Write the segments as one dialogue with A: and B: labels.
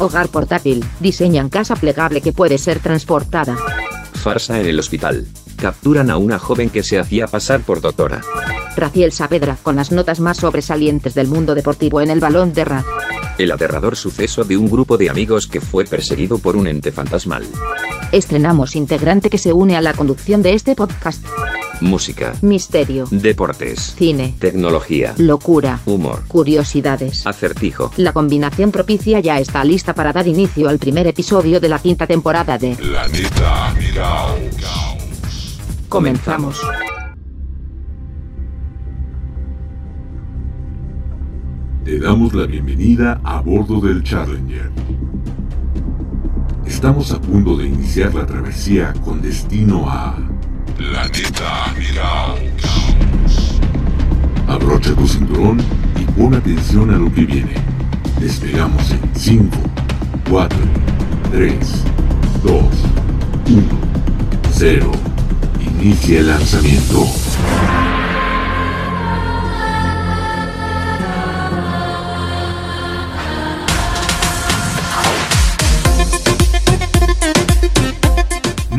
A: Hogar portátil. Diseñan casa plegable que puede ser transportada.
B: Farsa en el hospital. Capturan a una joven que se hacía pasar por doctora.
A: Raciel Saavedra con las notas más sobresalientes del mundo deportivo en el balón de rap.
B: El aterrador suceso de un grupo de amigos que fue perseguido por un ente fantasmal.
A: Estrenamos integrante que se une a la conducción de este podcast.
B: Música.
A: Misterio.
B: Deportes.
A: Cine.
B: Tecnología.
A: Locura.
B: Humor.
A: Curiosidades.
B: Acertijo.
A: La combinación propicia ya está lista para dar inicio al primer episodio de la quinta temporada de
C: Planeta Caos.
A: Comenzamos.
C: Te damos la bienvenida a bordo del Challenger. Estamos a punto de iniciar la travesía con destino a Planeta Caos. Abrocha tu cinturón y pon atención a lo que viene. Despegamos en 5, 4, 3, 2, 1, 0. Inicia el lanzamiento.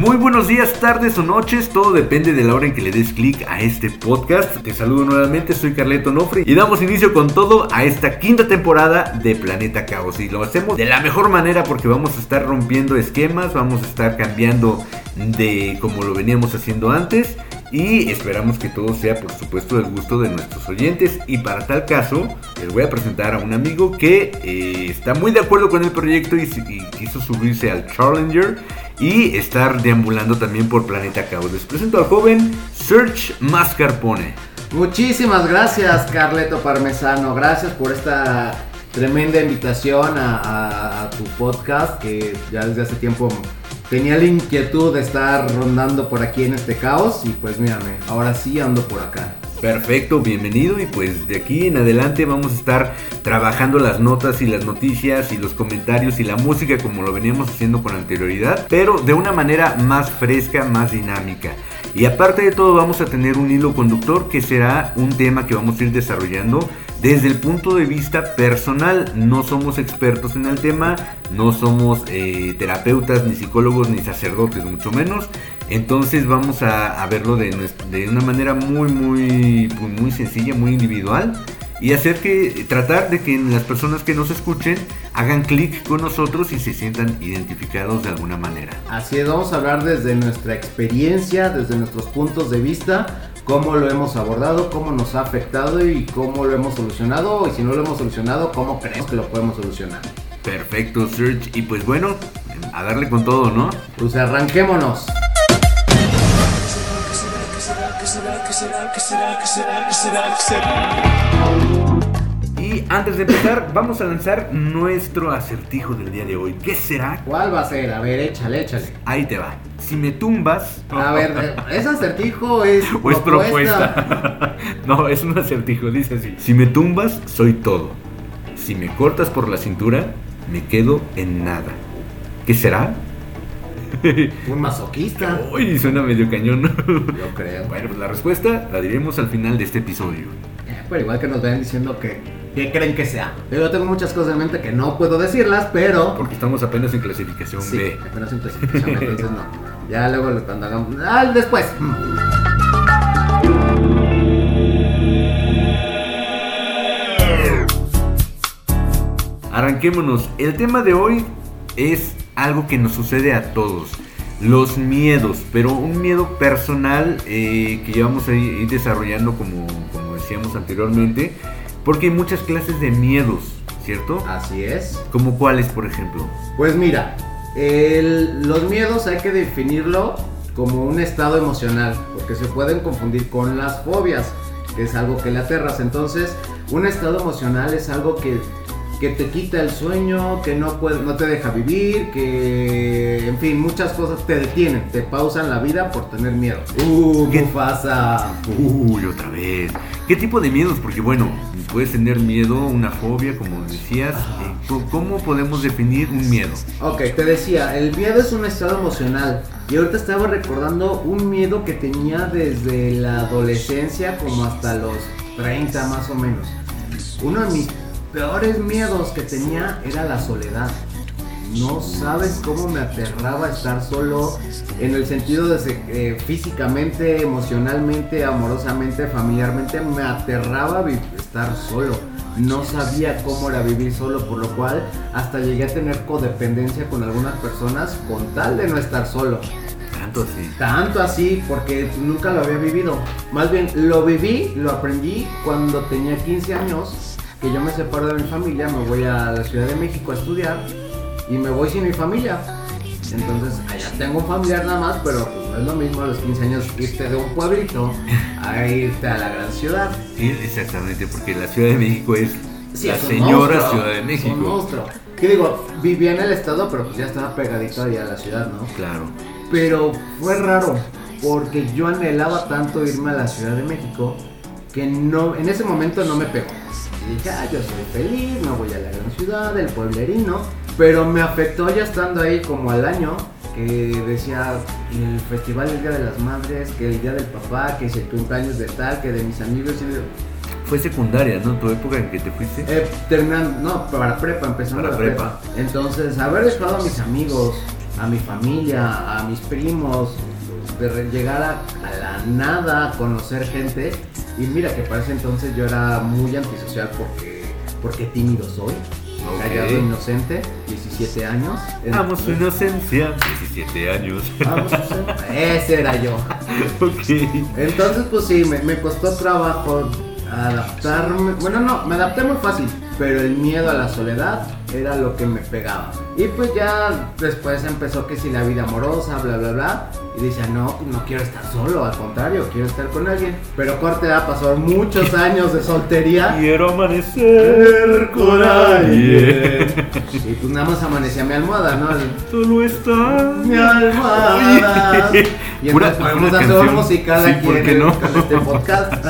D: Muy buenos días, tardes o noches, todo depende de la hora en que le des clic a este podcast. Te saludo nuevamente, soy Carleto Nofre y damos inicio con todo a esta quinta temporada de Planeta Caos. Y lo hacemos de la mejor manera porque vamos a estar rompiendo esquemas, vamos a estar cambiando de como lo veníamos haciendo antes. Y esperamos que todo sea, por supuesto, del gusto de nuestros oyentes. Y para tal caso, les voy a presentar a un amigo que eh, está muy de acuerdo con el proyecto y, quiso subirse al Challenger y estar deambulando también por Planeta Caos. Les presento al joven Serge Mascarpone.
E: Muchísimas gracias, Carleto Parmesano. Gracias por esta tremenda invitación a tu podcast que ya desde hace tiempo tenía la inquietud de estar rondando por aquí en este caos y pues mírame, ahora sí ando por acá.
D: Perfecto, bienvenido y pues de aquí en adelante vamos a estar trabajando las notas y las noticias y los comentarios y la música como lo veníamos haciendo con anterioridad, pero de una manera más fresca, más dinámica. Y aparte de todo vamos a tener un hilo conductor que será un tema que vamos a ir desarrollando desde el punto de vista personal. No somos expertos en el tema, no somos eh, terapeutas, ni psicólogos, ni sacerdotes, mucho menos. Entonces vamos a, a verlo de, de una manera muy, muy, pues, muy sencilla, muy individual. Y hacer que, tratar de que las personas que nos escuchen hagan clic con nosotros y se sientan identificados de alguna manera.
E: Así es, vamos a hablar desde nuestra experiencia, desde nuestros puntos de vista, cómo lo hemos abordado, cómo nos ha afectado y cómo lo hemos solucionado. Y si no lo hemos solucionado, cómo creemos que lo podemos solucionar.
D: Perfecto, Serge. Y pues bueno, a darle con todo, ¿no?
E: Pues arranquémonos.
D: Y antes de empezar, vamos a lanzar nuestro acertijo del día de hoy. ¿Qué será?
E: ¿Cuál va a ser? A ver, échale, échale.
D: Ahí te va. Si me tumbas...
E: A ver, ese acertijo es
D: O es propuesta. no, es un acertijo, dice así. Si me tumbas, soy todo. Si me cortas por la cintura, me quedo en nada. ¿Qué será?
E: Un masoquista.
D: Uy, suena medio cañón.
E: Yo creo.
D: bueno, pues la respuesta la diremos al final de este episodio.
E: Pero igual que nos vayan diciendo que, ¿qué creen que sea? Yo tengo muchas cosas en mente que no puedo decirlas, pero...
D: Porque estamos apenas en clasificación
E: Sí,
D: B.
E: apenas en clasificación, entonces no. Ya luego cuando hagamos... Ah, después.
D: Arranquémonos. El tema de hoy es algo que nos sucede a todos. Los miedos, pero un miedo personal eh, que llevamos a ir desarrollando como, como decíamos anteriormente. Porque hay muchas clases de miedos, ¿cierto?
E: Así es.
D: Como cuáles, por ejemplo.
E: Pues mira, el- los miedos hay que definirlo como un estado emocional, porque se pueden confundir con las fobias, que es algo que le aterras. Entonces, un estado emocional es algo que que te quita el sueño, que no, puede, no te deja vivir, que, en fin, muchas cosas te detienen, te pausan la vida por tener miedo. Uh, ¿qué pasa?
D: Uy, otra vez. ¿Qué tipo de miedos? Porque bueno, puedes tener miedo, una fobia, como decías. Eh, ¿Cómo podemos definir un miedo?
E: Ok, te decía, el miedo es un estado emocional. Y ahorita estaba recordando un miedo que tenía desde la adolescencia como hasta los 30 más o menos. Uno de mis peores miedos que tenía era la soledad. No sabes cómo me aterraba estar solo en el sentido de eh, físicamente, emocionalmente, amorosamente, familiarmente. Me aterraba estar solo. No sabía cómo era vivir solo, por lo cual hasta llegué a tener codependencia con algunas personas con tal de no estar solo.
D: Tanto así.
E: Tanto así, porque nunca lo había vivido. Más bien, lo viví, lo aprendí cuando tenía 15 años que yo me separo de mi familia, me voy a la Ciudad de México a estudiar y me voy sin mi familia. Entonces, allá tengo un familiar nada más, pero pues no es lo mismo a los 15 años irte de un pueblito a irte a la gran ciudad.
D: Sí, exactamente, porque la Ciudad de México es la señora Ciudad de México. Un
E: monstruo. ¿Qué digo? Vivía en el estado, pero pues ya estaba pegadito ahí a la ciudad, ¿no?
D: Claro.
E: Pero fue raro, porque yo anhelaba tanto irme a la Ciudad de México que no, en ese momento no me pegó. Y dije, ah, yo soy feliz, no voy a la gran ciudad, el pueblerino. Pero me afectó ya estando ahí como al año, que decía el festival del Día de las Madres, que el Día del Papá, que es el cumpleaños de tal, que de mis amigos.
D: Fue secundaria, ¿no? Tu época en que te fuiste.
E: Eh, terminando, no, para prepa, empezando
D: para prepa.
E: Entonces, haber dejado a mis amigos, a mi familia, a mis primos, de llegar a, a la nada, conocer gente, y mira que para ese entonces yo era muy antisocial porque, porque tímido soy. Callado, inocente, 17 años.
D: Amo su inocencia, 17 años.
E: Vamos, ese era yo.
D: ok.
E: Entonces, pues sí, me, me costó trabajo adaptarme. Bueno, no, me adapté muy fácil, pero el miedo a la soledad era lo que me pegaba. Y pues ya después empezó que si la vida amorosa, bla, bla, bla. Y decía, no, pues no quiero estar solo, al contrario, quiero estar con alguien. Pero corte a pasar muchos años de soltería.
D: Quiero amanecer con alguien.
E: Y pues nada más amanecía mi almohada, ¿no?
D: Solo está
E: mi almohada. Y entonces podemos hacer un musical aquí en, no? este podcast.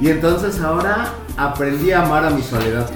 E: Y entonces ahora aprendí a amar a mi soledad.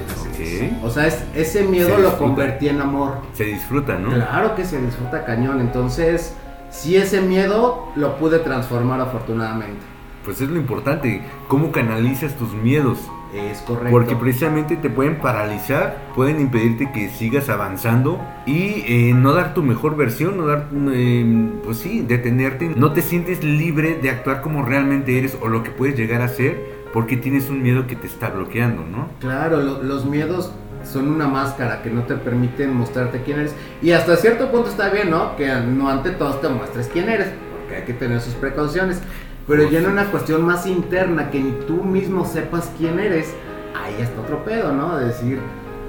E: O sea, ese miedo lo convertí en amor.
D: Se disfruta, ¿no?
E: Claro que se disfruta cañón. Entonces, si ese miedo lo pude transformar afortunadamente.
D: Pues es lo importante, cómo canalizas tus miedos.
E: Es correcto.
D: Porque precisamente te pueden paralizar, pueden impedirte que sigas avanzando y eh, no dar tu mejor versión, no dar, eh, pues sí, detenerte. No te sientes libre de actuar como realmente eres o lo que puedes llegar a ser porque tienes un miedo que te está bloqueando, ¿no?
E: Claro, los miedos son una máscara que no te permiten mostrarte quién eres. Y hasta cierto punto está bien, ¿no? Que no ante todo te muestres quién eres, porque hay que tener sus precauciones. Pero ya en una cuestión más interna, que ni tú mismo sepas quién eres, ahí está otro pedo, ¿no? De decir,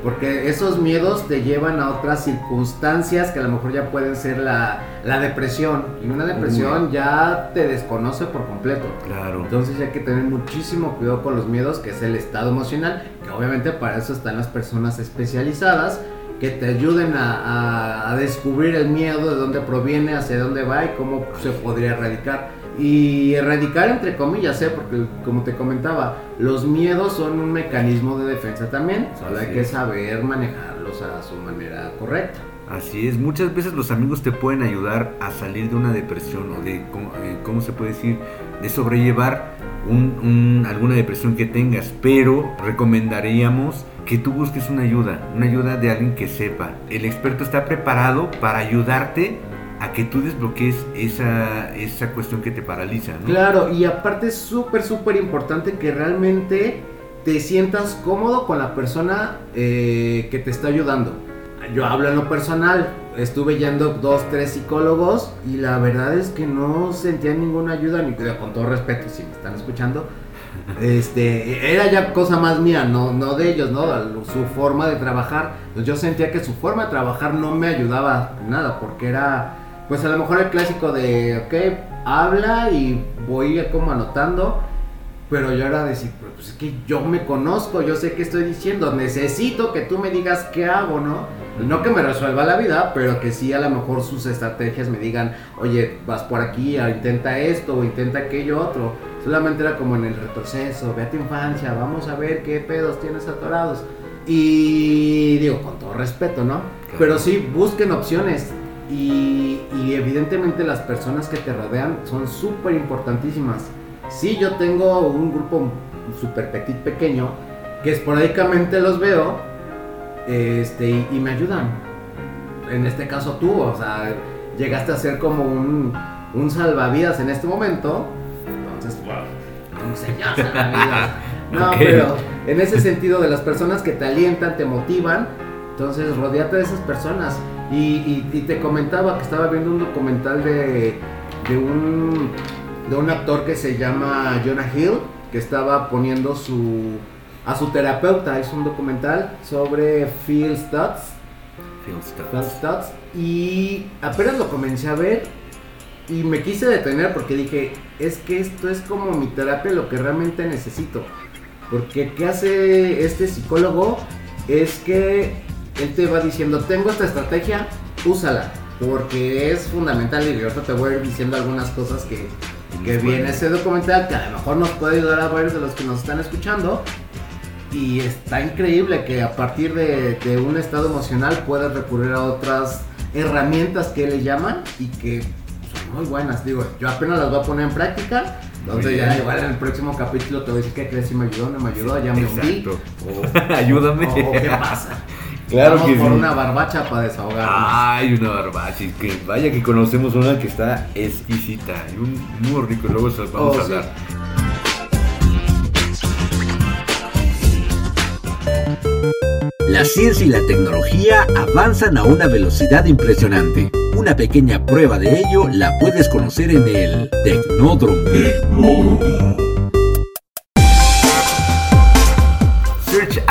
E: porque esos miedos te llevan a otras circunstancias que a lo mejor ya pueden ser la, depresión. Y una depresión ya te desconoce por completo.
D: Claro.
E: Entonces hay que tener muchísimo cuidado con los miedos, que es el estado emocional, que obviamente para eso están las personas especializadas que te ayuden a, a descubrir el miedo, de dónde proviene, hacia dónde va y cómo se podría erradicar y erradicar entre comillas, ¿eh? porque como te comentaba, los miedos son un mecanismo de defensa también, solo hay que saber manejarlos a su manera correcta.
D: Así es, muchas veces los amigos te pueden ayudar a salir de una depresión o de, ¿cómo, eh, se puede decir? De sobrellevar alguna depresión que tengas, pero recomendaríamos que tú busques una ayuda, una ayuda de alguien que sepa. El experto está preparado para ayudarte a que tú desbloquees esa, esa cuestión que te paraliza, ¿no?
E: Claro, y aparte es súper, súper importante que realmente te sientas cómodo con la persona eh, que te está ayudando. Yo hablo en lo personal, estuve yendo dos, tres psicólogos y la verdad es que no sentía ninguna ayuda, ni con todo respeto, si me están escuchando, este, era ya cosa más mía, no, no de ellos, ¿no? Su forma de trabajar. Yo sentía que su forma de trabajar no me ayudaba nada, porque era pues a lo mejor el clásico de, ok, habla y voy como anotando, Pero yo era decir, pues es que yo me conozco, yo sé qué estoy diciendo, necesito que tú me digas qué hago, ¿no? No que me resuelva la vida, pero que sí a lo mejor sus estrategias me digan, oye, vas por aquí, ah, intenta esto o intenta aquello otro. Solamente era como en el retroceso, ve a tu infancia, vamos a ver qué pedos tienes atorados. Y digo, con todo respeto, ¿no? Pero sí, busquen opciones. Y, y evidentemente las personas que te rodean son súper importantísimas. Sí, yo tengo un grupo súper petit pequeño que esporádicamente los veo este, y, y me ayudan. En este caso tú, o sea, llegaste a ser como un, un salvavidas en este momento. Entonces, un señor salvavidas. No, pero en ese sentido de las personas que te alientan, te motivan, entonces rodeate de esas personas. Y, y- y te comentaba que estaba viendo un documental de, de un, de un actor que se llama Jonah Hill, que estaba poniendo su, a su terapeuta. Es un documental sobre Phil Stutz.
D: Phil Stutz.
E: Phil Stutz, Y apenas lo comencé a ver y me quise detener porque dije, es que esto es como mi terapia, lo que realmente necesito. Porque ¿qué hace este psicólogo? Es que él te va diciendo, tengo esta estrategia, úsala. Porque es fundamental y ahorita te voy a ir diciendo algunas cosas que, que viene ese documental que a lo mejor nos puede ayudar a varios de los que nos están escuchando. Y está increíble que a partir de, de un estado emocional puedas recurrir a otras herramientas que le llaman y que son muy buenas. Digo, yo apenas las voy a poner en práctica. Entonces ya igual en el próximo capítulo te voy a decir qué crees si me ayudó, no me ayudó, ya me hundí. O,
D: Ayúdame.
E: o qué pasa.
D: Claro
E: Vamos
D: que
E: por
D: sí.
E: una barbacha para desahogarnos.
D: Ay, una barbacha. Que vaya que conocemos una que está exquisita y un muy rico. Luego se los vamos
E: Oh,
D: a
E: sí.
D: hablar.
F: La ciencia y la tecnología avanzan a una velocidad impresionante. Una pequeña prueba de ello la puedes conocer en el Tecnódromo.
D: Serge,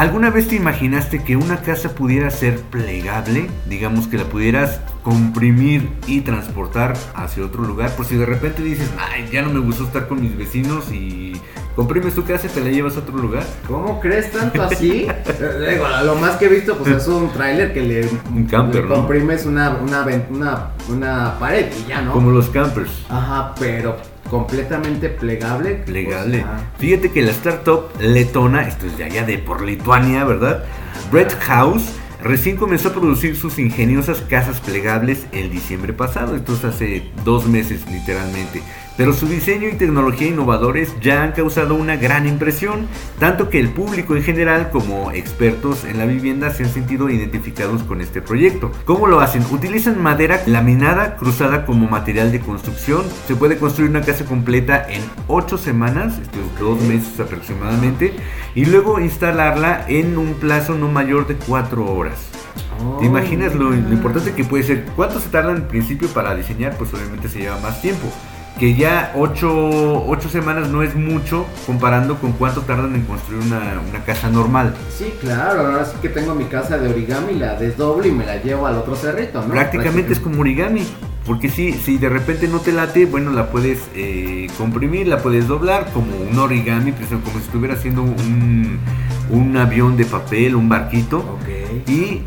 D: ¿alguna vez te imaginaste que una casa pudiera ser plegable? Digamos que la pudieras comprimir y transportar hacia otro lugar. Por si de repente dices, ay, ya no me gustó estar con mis vecinos y comprimes tu casa y te la llevas a otro lugar.
E: ¿Cómo crees tanto así? Digo, lo más que he visto pues es un tráiler que le,
D: Un camper,
E: le
D: ¿no?
E: comprimes una, una, una pared y ya, ¿no?
D: Como los campers.
E: Ajá, pero completamente plegable.
D: Plegable. Fíjate que la startup letona, esto es de allá de por Lituania, ¿verdad? Bread House recién comenzó a producir sus ingeniosas casas plegables el diciembre pasado, esto es hace dos meses literalmente. Pero su diseño y tecnología innovadores ya han causado una gran impresión, tanto que el público en general como expertos en la vivienda se han sentido identificados con este proyecto. ¿Cómo lo hacen? Utilizan madera laminada cruzada como material de construcción. Se puede construir una casa completa en 8 semanas, dos meses aproximadamente, y luego instalarla en un plazo no mayor de 4 horas. ¿Te imaginas lo, lo importante que puede ser? ¿Cuánto se tarda en principio para diseñar? Pues obviamente se lleva más tiempo. Que ya 8, semanas no es mucho comparando con cuánto tardan en construir una, una casa normal.
E: Sí, claro, ahora sí que tengo mi casa de origami, la desdoblo y me la llevo al otro cerrito, ¿no?
D: Prácticamente es como origami. Porque si, si de repente no te late, bueno, la puedes eh, comprimir, la puedes doblar como un origami, pues, como si estuviera haciendo un, un avión de papel, un barquito.
E: Ok.
D: y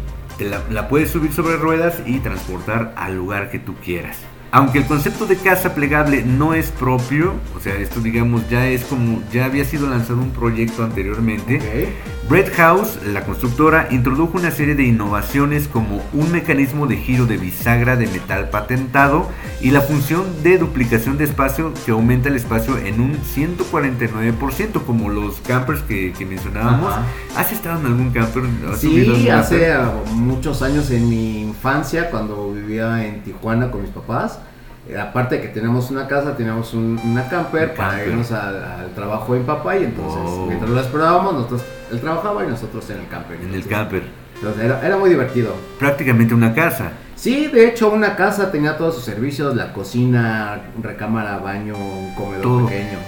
D: la puedes subir sobre ruedas y transportar al lugar que tú quieras. Aunque el concepto de casa plegable no es propio, o sea, esto digamos ya es como ya había sido lanzado un proyecto anteriormente.
E: Ok.
D: Bread House, la constructora, introdujo una serie de innovaciones como un mecanismo de giro de bisagra de metal patentado y la función de duplicación de espacio que aumenta el espacio en un 149%, como los campers que, que mencionábamos.
E: Ajá.
D: ¿Has estado en algún camper? ¿Has subido a
E: Sí, hace
D: camper?
E: muchos años en mi infancia, cuando vivía en Tijuana con mis papás, aparte de que tenemos una casa, teníamos un- una camper para irnos al, al trabajo de mi papá y entonces
D: Wow.
E: mientras lo esperábamos, nosotros, él trabajaba y nosotros en el camper.
D: En el camper.
E: Entonces era, era muy divertido.
D: Prácticamente una casa.
E: Sí, de hecho una casa tenía todos sus servicios, la cocina, recámara, baño, un comedor
D: Todo.
E: pequeño.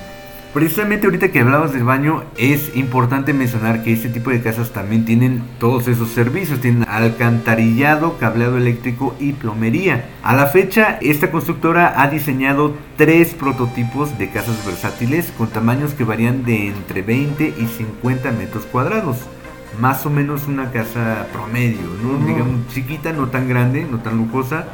D: Precisamente ahorita que hablabas del baño, es importante mencionar que este tipo de casas también tienen todos esos servicios. Tienen alcantarillado, cableado eléctrico y plomería. A la fecha, esta constructora ha diseñado tres prototipos de casas versátiles con tamaños que varían de entre 20 y 50 metros cuadrados. Más o menos una casa promedio, ¿no? Digamos chiquita, no tan grande, no tan lujosa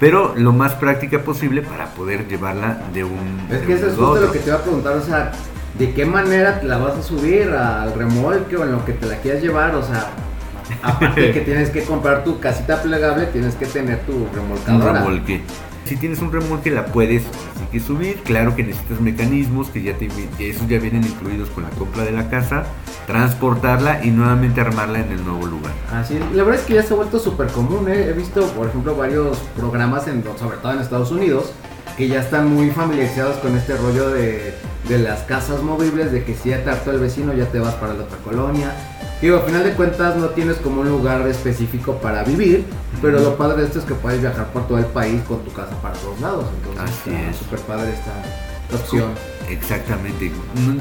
D: pero lo más práctica posible para poder llevarla de un.
E: Es que eso es justo lo que te iba a preguntar, o sea, ¿de qué manera te la vas a subir al remolque o en lo que te la quieras llevar? O sea, aparte que tienes que comprar tu casita plegable, tienes que tener tu remolcadora.
D: Un remolque. Si tienes un remolque la puedes subir, claro que necesitas mecanismos que ya te, esos ya vienen incluidos con la compra de la casa, transportarla y nuevamente armarla en el nuevo lugar.
E: Así, la verdad es que ya se ha vuelto súper común, ¿eh? he visto por ejemplo varios programas, en, sobre todo en Estados Unidos, que ya están muy familiarizados con este rollo de, de las casas movibles, de que si ya te hartó el vecino ya te vas para la otra colonia Digo, al final de cuentas no tienes como un lugar específico para vivir, pero lo padre de esto es que puedes viajar por todo el país con tu casa para todos lados. Entonces
D: Así
E: está
D: es.
E: súper padre esta opción.
D: Exactamente.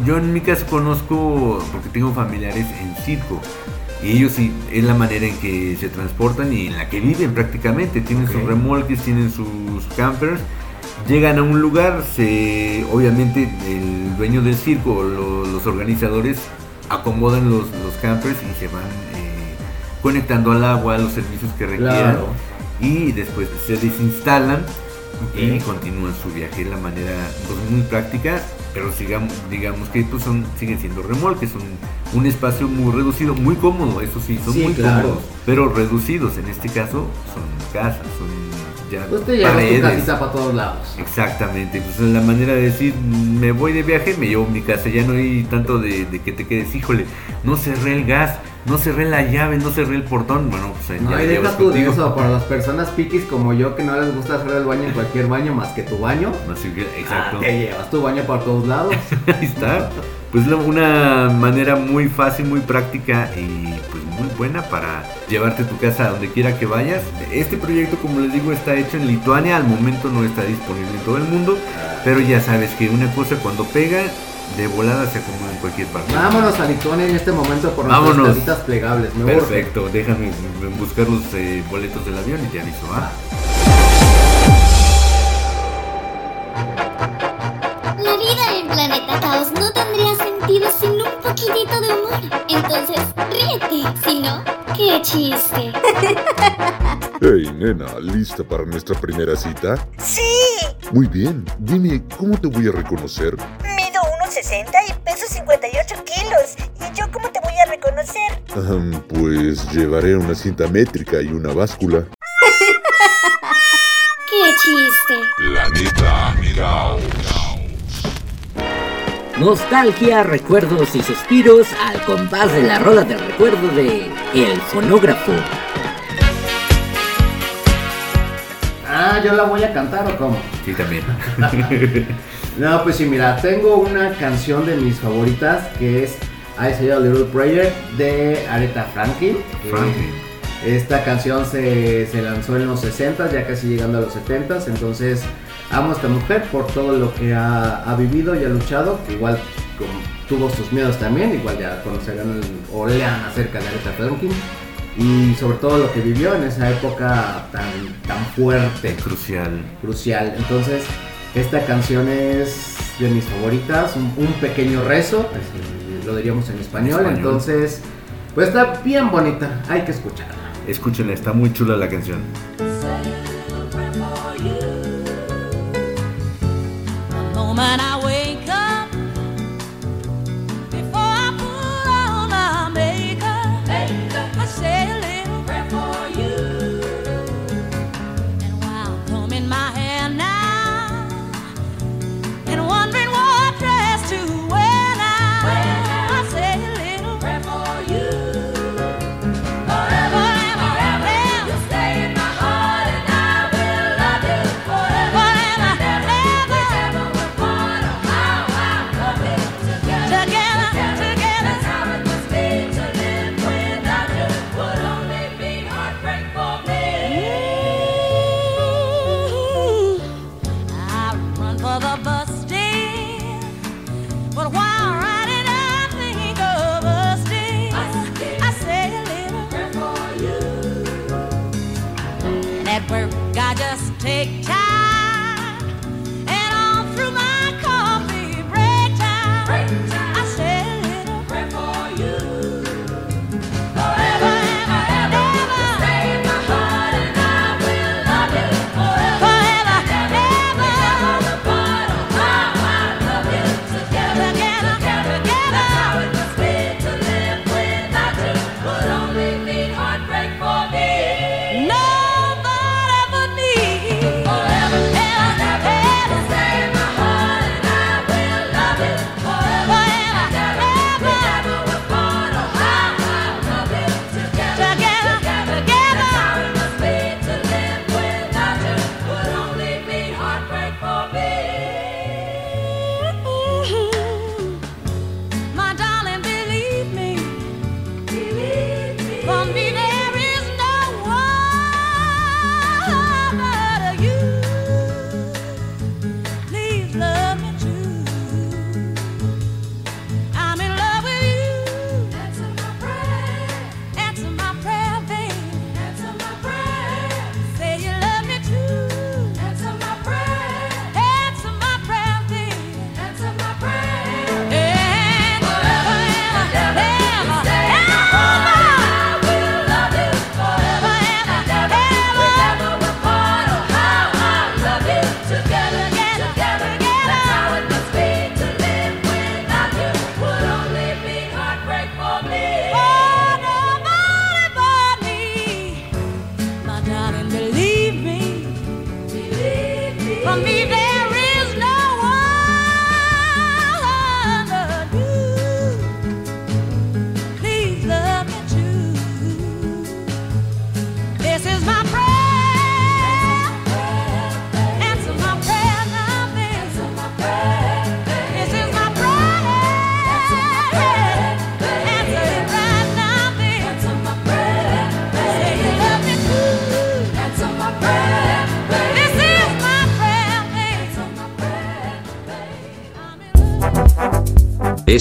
D: Yo en mi caso conozco, porque tengo familiares en circo. Y ellos sí, es la manera en que se transportan y en la que viven prácticamente. Tienen sus remolques, tienen sus campers. Llegan a un lugar, se, obviamente el dueño del circo los organizadores acomodan los, los campers y se van eh, conectando al agua, los servicios que requieran.
E: Claro.
D: Y después se desinstalan y continúan su viaje de la manera pues, muy práctica, pero sigamos, digamos que pues, son, siguen siendo remolques, son un espacio muy reducido, muy cómodo, eso sí, son
E: Sí,
D: muy
E: claro.
D: cómodos, pero reducidos, en este caso son casas, son ya
E: Pues te tu
D: paredes.
E: casita para todos lados.
D: Exactamente, pues es la manera de decir, me voy de viaje, me llevo mi casa, ya no hay tanto de, de que te quedes, híjole, no cerré el gas, no cerré la llave, no cerré el portón, bueno, pues ahí
E: No,
D: ya
E: y deja tú de eso, para las personas piquis como yo que no les gusta hacer el baño en cualquier baño más que tu baño.
D: Que,
E: ah,
D: exacto.
E: te llevas tu baño para todos lados.
D: Ahí está. Pues una manera muy fácil, muy práctica y pues muy buena para llevarte tu casa a donde quiera que vayas. Este proyecto, como les digo, está hecho en Lituania. Al momento no está disponible en todo el mundo. Pero ya sabes que una cosa cuando pega, de volada se acomoda en cualquier parte.
E: Vámonos a Lituania en este momento por nuestras
D: Vámonos.
E: casitas plegables. Me urge.
D: Perfecto, déjame buscar los eh, boletos del avión y ya listo. ¿ah?
G: La vida en Planeta Caos no tendría sentido sin un poquitito de humor. Entonces, ríete. Si no, qué chiste.
C: Hey, nena, ¿lista para nuestra primera cita?
H: Sí,
C: Muy bien, dime, ¿cómo te voy a reconocer?
H: mido 1,60 y peso 58 kilos. ¿Y yo cómo te voy a reconocer?
C: Pues llevaré una cinta métrica y una báscula.
G: Qué chiste.
C: Planeta Mirao.
F: Nostalgia, recuerdos y suspiros al compás de la rola del recuerdo de El Fonógrafo.
E: Ah, yo la voy a cantar o cómo?
D: Sí, también.
E: No, pues sí, mira, tengo una canción de mis favoritas que es I Say a Little Prayer de Aretha Franklin.
D: Franklin.
E: Esta canción se, se lanzó en los 60 ya casi llegando a los 70 entonces amo a esta mujer por todo lo que ha, ha vivido y ha luchado, igual como tuvo sus miedos también, igual ya conocerán o lean acerca de Aretha Franklin y sobre todo lo que vivió en esa época tan, tan fuerte
D: Crucial.
E: crucial. Entonces, esta canción es de mis favoritas, un, un pequeño rezo, así lo diríamos en español.
D: español.
E: Entonces, pues está bien bonita, hay que escucharla.
D: Escúchenla, está muy chula la canción.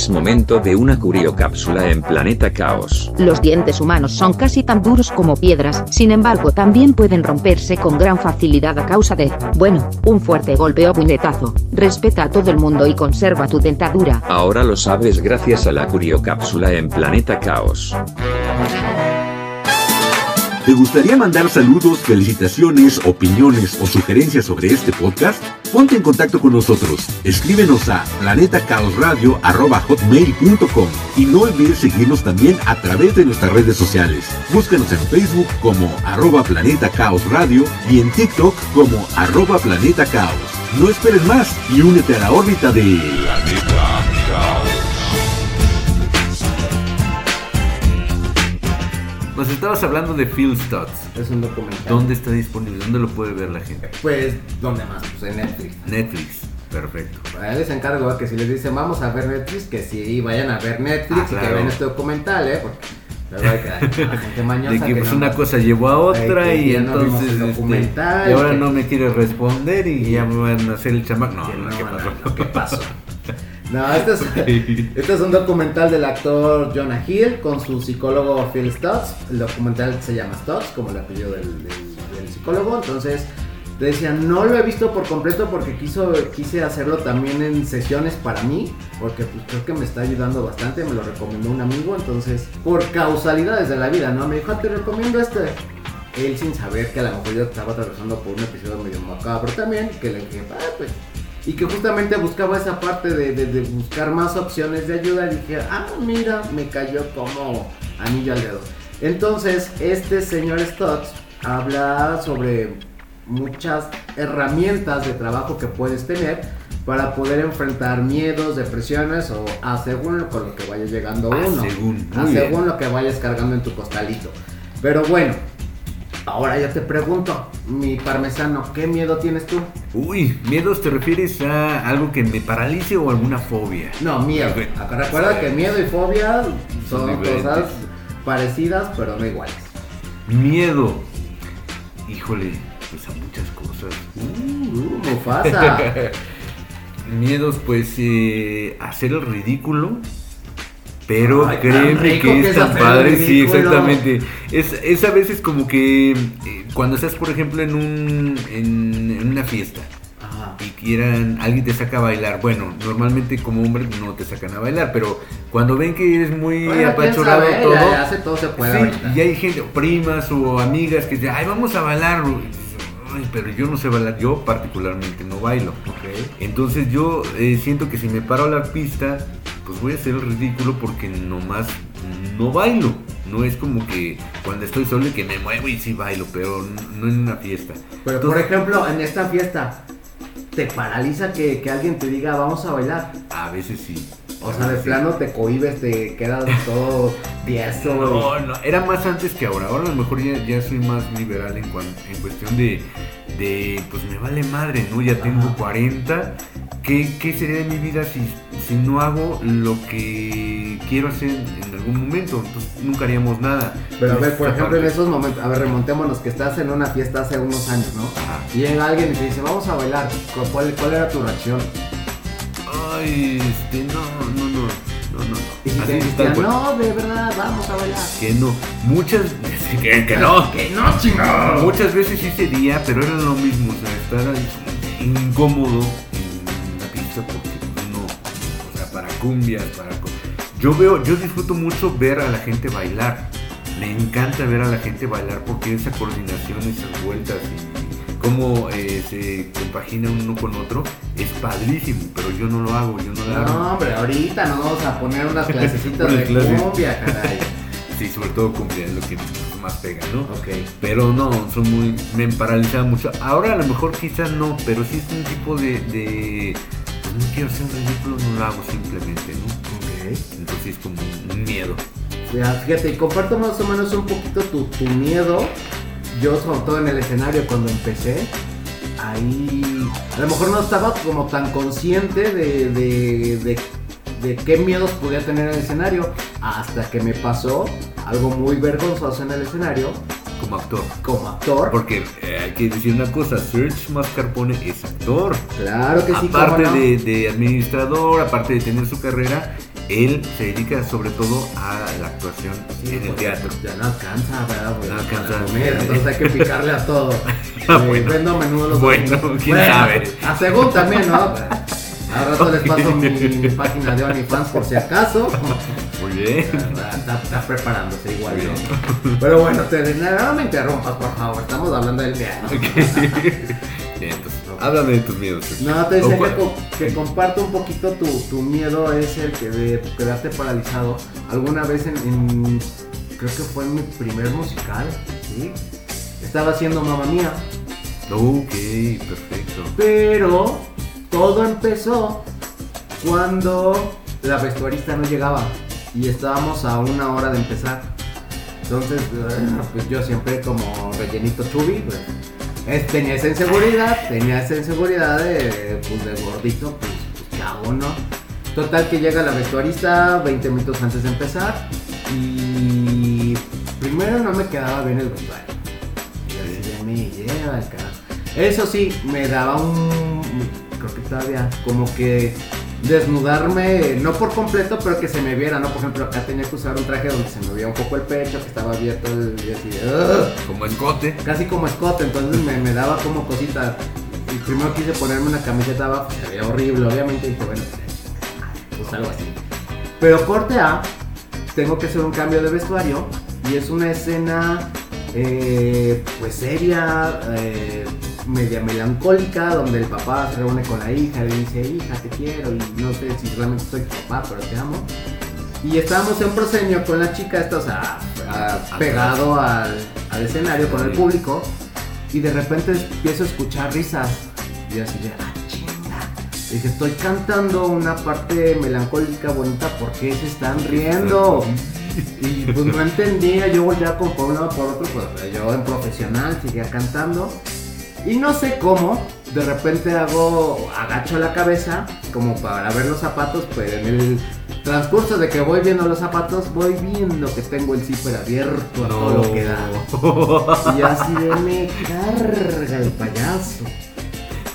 B: Es momento de una curiocápsula en Planeta Caos.
A: Los dientes humanos son casi tan duros como piedras, sin embargo también pueden romperse con gran facilidad a causa de, bueno, un fuerte golpe o puñetazo. Respeta a todo el mundo y conserva tu dentadura.
B: Ahora lo sabes gracias a la curiocápsula en Planeta Caos.
F: ¿Te gustaría mandar saludos, felicitaciones, opiniones o sugerencias sobre este podcast? Ponte en contacto con nosotros. Escríbenos a planetacaosradio.com y no olvides seguirnos también a través de nuestras redes sociales. Búscanos en Facebook como arroba Planeta Radio y en TikTok como arroba Planeta Caos. No esperes más y únete a la órbita de Planeta Caos.
D: Nos estabas hablando de Phil Stutz.
E: Es un documental.
D: ¿Dónde está disponible? ¿Dónde lo puede ver la gente?
E: Pues, ¿dónde más? Pues en Netflix.
D: Netflix. Perfecto.
E: A él les encargo que si les dicen vamos a ver Netflix, que si vayan a ver Netflix
D: Ah,
E: y que vean este documental, ¿eh? Porque que hay gente mañosa
D: De que pues
E: no-
D: una cosa llevó a otra y
E: no
D: entonces este,
E: documental,
D: y ahora
E: que-
D: no me quiere responder y ya me van a hacer el chamaco. No, no,
E: no,
D: ¿qué pasó?
E: no, ¿qué pasó? No, este es, este es un documental del actor Jonah Hill con su psicólogo Phil Stutz. El documental se llama Stutz, como el apellido del, del- del psicólogo. Entonces, te decía, no lo he visto por completo porque quiso, quise hacerlo también en sesiones para mí, porque pues, creo que me está ayudando bastante. Me lo recomendó un amigo, entonces, por causalidades de la vida, ¿no? Me dijo, "Ah, te recomiendo este. Él sin saber que a lo mejor yo estaba atravesando por un episodio medio macabro también, que le dije, ah, pues y que justamente buscaba esa parte de, de- de buscar más opciones de ayuda y dije, ah, mira, me cayó como anillo al dedo. Entonces, este señor Stutz habla sobre muchas herramientas de trabajo que puedes tener para poder enfrentar miedos, depresiones o a según con lo que vaya llegando
D: A
E: uno.
D: según,
E: a según
D: bien.
E: lo que vayas cargando en tu costalito. Pero bueno, ahora yo te pregunto, mi parmesano, ¿qué miedo tienes tú?
D: Uy, miedos te refieres a algo que me paralice o alguna fobia.
E: No, miedo. Acá Recuerda que miedo y fobia son
D: diferentes.
E: cosas parecidas, pero no iguales.
D: Miedo. Híjole, pues a muchas cosas.
E: Uh, Mufasa.
D: Miedos, pues, eh, hacer el ridículo. Pero
E: Ay,
D: créeme que es tan padre, sí, exactamente. Es, es a veces como que eh, cuando estás, por ejemplo, en, un, en, en una fiesta
E: Ajá.
D: y quieran, alguien te saca a bailar. Bueno, normalmente como hombre no te sacan a bailar, pero cuando ven que eres muy
E: Bueno, sabe,
D: todo,
E: ya- ya se- todo se puede
D: sí, y hay gente, primas o amigas que dicen, ay, vamos a bailar. Pero yo no sé bailar, yo particularmente no bailo. Entonces yo eh, siento que si me paro a la pista, pues voy a hacer el ridículo porque nomás no bailo. No es como que cuando estoy solo y que me muevo y sí bailo, pero no en una fiesta.
E: Pero por
D: Entonces,
E: ejemplo, en esta fiesta, ¿te paraliza que, que alguien te diga vamos a bailar?
D: a veces sí.
E: O sea, de plano te cohibes, te quedas todo tieso.
D: No, no, era más antes que ahora. Ahora a lo mejor ya, ya soy más liberal en, cuan- en cuestión de, de pues me vale madre, ¿no? Ya tengo 40. ¿Qué, qué sería de mi vida si, si no hago lo que quiero hacer en algún momento? Entonces nunca haríamos nada.
E: Pero a ver, por ejemplo, en esos momentos, a ver, remontémonos que estás en una fiesta hace unos años, ¿no?
D: Ajá.
E: Y llega alguien y te dice, vamos a bailar. ¿Cu- ¿Cuál, cuál era tu reacción?
D: Ay, este, no, no, no, no, no.
E: Y si te no, de verdad, vamos a bailar.
D: Que no. Muchas que, que no.
E: Que no, chingado.
D: Muchas veces sí sería, pero era lo mismo, o sea, estar incómodo en la pista porque no, o sea, para cumbias, para... Yo veo, yo disfruto mucho ver a la gente bailar. Me encanta ver a la gente bailar porque esa coordinación, esas vueltas y cómo eh, se compagina uno con otro es padrísimo, pero yo no lo hago, yo no lo hago.
E: No, hombre, ahorita nos vamos a poner unas clasecitas de
D: clases.
E: cumbia, caray.
D: Sí, sobre todo cumbia es lo que más pega, ¿no?
E: Ok.
D: Pero no, son muy. Me paralizaba mucho. Ahora a lo mejor quizás no, pero sí es un tipo de. de pues no quiero hacer un ridículo, no lo hago simplemente, ¿no?
E: Ok.
D: Entonces es como un miedo.
E: Ya, fíjate, comparto más o menos un poquito tu, tu miedo. Yo, sobre todo en el escenario, cuando empecé, ahí a lo mejor no estaba como tan consciente de, de, de- de qué miedos podía tener en el escenario, hasta que me pasó algo muy vergonzoso en el escenario
D: Como actor.
E: como actor.
D: Porque eh, hay que decir una cosa: Serge Mascarpone es actor.
E: Claro que sí,
D: aparte
E: cómo no.
D: de, de administrador, aparte de tener su carrera, él se dedica sobre todo a la actuación
E: Sí,
D: en el teatro.
E: Ya no alcanza, ¿verdad?
D: No alcanza.
E: Comer, entonces hay que picarle a todo. Eh,
D: bueno.
E: Vendo menudo los
D: Bueno, quién sabe.
E: A según también, ¿no? Al rato les paso mi, mi página de OnlyFans por si acaso.
D: Muy bien.
E: Está, está preparándose igual,
D: Muy
E: ¿no? Pero bueno, te, no me interrumpas, por favor. Estamos hablando del viaje.
D: Bien, entonces, háblame de tus miedos.
E: No, te decía
D: ¿O
E: que,
D: cuál?
E: co- que comparto un poquito tu, tu miedo es el que de quedarte paralizado. Alguna vez en, en- creo que fue en mi primer musical, ¿sí? Estaba haciendo mamá mía,
D: Ok, perfecto.
E: pero todo empezó cuando la vestuarista no llegaba y estábamos a una hora de empezar. Entonces, eh, pues yo siempre como rellenito chubi, pues, tenía esa inseguridad, tenía esa inseguridad de, pues, de gordito, pues, pues, ¿qué hago, no? Total que llega la vestuarista 20 minutos antes de empezar y primero no me quedaba bien el vestuario. Y así me lleva el carajo. Eso sí, me daba un. Creo que todavía. Como que desnudarme, no por completo, pero que se me viera, ¿no? Por ejemplo, acá tenía que usar un traje donde se me veía un poco el pecho, que estaba abierto el, y así de. "Ugh",
D: Como escote.
E: Casi como escote, entonces me, me daba como cosita. Y primero quise ponerme una camiseta abajo, se veía horrible, obviamente, y dije, bueno, pues algo así. Pero corte A, tengo que hacer un cambio de vestuario y es una escena eh, pues seria, eh, media melancólica, donde el papá se reúne con la hija y le dice, hija, te quiero y no sé si realmente soy tu papá, pero te amo. Y estábamos en proscenio con la chica, esta, o sea, a- pegado al, al escenario con el público y de repente empiezo a escuchar risas y así de, ah, chinga. Dije, estoy cantando una parte melancólica bonita, ¿por qué se están riendo? Y pues no entendía, yo volteaba como por un lado por otro, pues yo en profesional seguía cantando. Y no sé cómo, de repente hago, agacho la cabeza como para ver los zapatos, pero en el transcurso de que voy viendo los zapatos, voy viendo que tengo el zipper abierto a todo lo que da. Y así de me carga el payaso.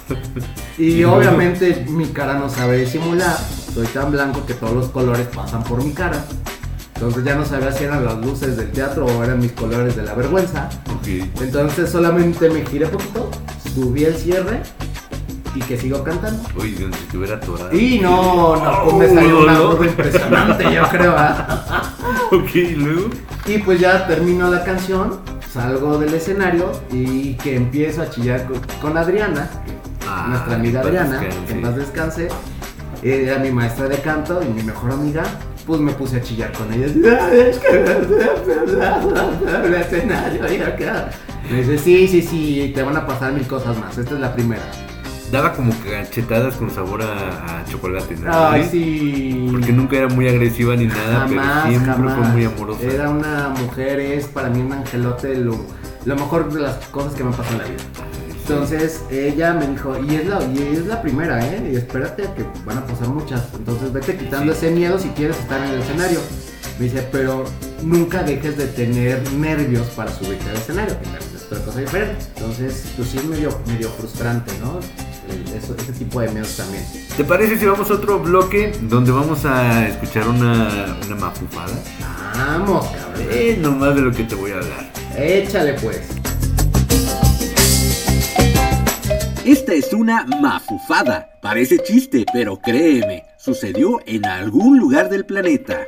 E: Y obviamente mi cara no sabe disimular. Soy tan blanco que todos los colores pasan por mi cara. Entonces ya no sabía si eran las luces del teatro o eran mis colores de la vergüenza.
D: Ok.
E: Entonces solamente me giré poquito, subí el cierre y que sigo cantando.
D: Si te hubiera atorado.
E: Y no, no, pues me salió una voz impresionante, yo creo. ¿ah?
D: Ok, ¿y luego.
E: Y pues ya termino la canción, salgo del escenario y que empiezo a chillar con, con Adriana,
D: Ah,
E: nuestra amiga Adriana,
D: descanse.
E: que paz descanse. Era mi maestra de canto y mi mejor amiga. Pues me puse a chillar con ella. "Ay, Es que acá. Me dice, sí, sí, sí, te van a pasar mil cosas más. Esta es la primera.
D: Daba como cachetadas con sabor a, a chocolate, ¿no?
E: Ay, sí.
D: Porque nunca era muy agresiva ni nada,
E: Jamás,
D: pero siempre
E: jamás.
D: fue muy amorosa.
E: Era una mujer, es para mí un angelote, lo, lo mejor de las cosas que me han pasado en la vida. Entonces ella me dijo, y es la, y es la primera, ¿eh? Y espérate que van a pasar muchas. Entonces vete quitando ese miedo si quieres estar en el escenario. Me dice, pero nunca dejes de tener nervios para subirte al escenario, que es otra cosa diferente. Entonces, pues sí es medio, medio frustrante, ¿no? Eso- ese tipo de miedos también.
D: ¿Te parece si vamos a otro bloque donde vamos a escuchar una, una mafufada?
E: Vamos, cabrón.
D: Eh, nomás de lo que te voy a hablar.
E: Échale pues.
F: Esta es una mafufada. Parece chiste, pero créeme, sucedió en algún lugar del planeta.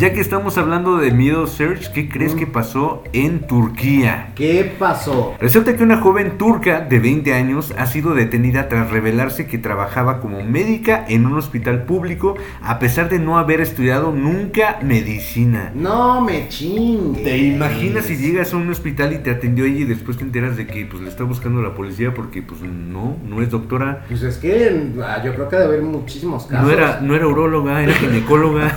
D: Ya que estamos hablando de miedo search, ¿qué crees que pasó en Turquía?
E: ¿Qué pasó?
D: Resulta que una joven turca de 20 años ha sido detenida tras revelarse que trabajaba como médica en un hospital público a pesar de no haber estudiado nunca medicina.
E: No me chingues.
D: ¿Te imaginas si llegas a un hospital y te atendió ella y después te enteras de que pues le está buscando la policía porque pues no, no es doctora?
E: Pues es que ah, yo creo que debe haber muchísimos casos.
D: No era, no era uróloga, era ginecóloga.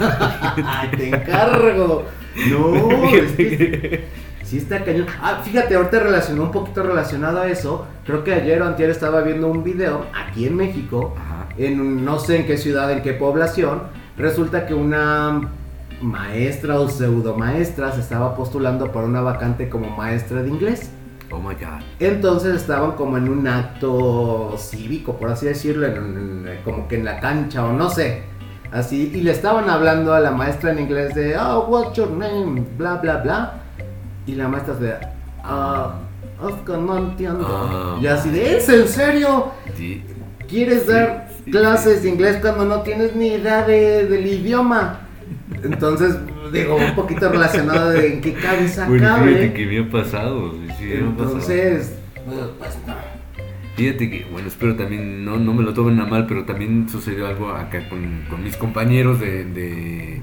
E: Ay, encargo. No, es que sí está cañón. Ah, fíjate, ahorita relacionó un poquito relacionado a eso. Creo que ayer o antier estaba viendo un video aquí en México,
D: Ajá.
E: en no sé en qué ciudad, en qué población. Resulta que una maestra o pseudo maestra se estaba postulando para una vacante como maestra de inglés.
D: Oh my god.
E: Entonces estaban como en un acto cívico, por así decirlo, en un- en- como que en la cancha o no sé. Así, y le estaban hablando a la maestra en inglés de, oh, what's your name, bla, bla, bla. Y la maestra de, ah, Oscar, no entiendo.
D: Ah.
E: y así de, ¿es en serio?
D: Sí.
E: ¿Quieres
D: Sí,
E: dar
D: sí,
E: clases
D: sí.
E: de inglés cuando no tienes ni idea de- del idioma? Entonces, digo, un poquito relacionado de en qué cabeza
D: Bueno,
E: cabe.
D: que me ha pasado. sí, sí, me ha pasado.
E: Entonces, pues no.
D: Fíjate que, bueno, espero también, no, no me lo tomen a mal, pero también sucedió algo acá con, con mis compañeros de, de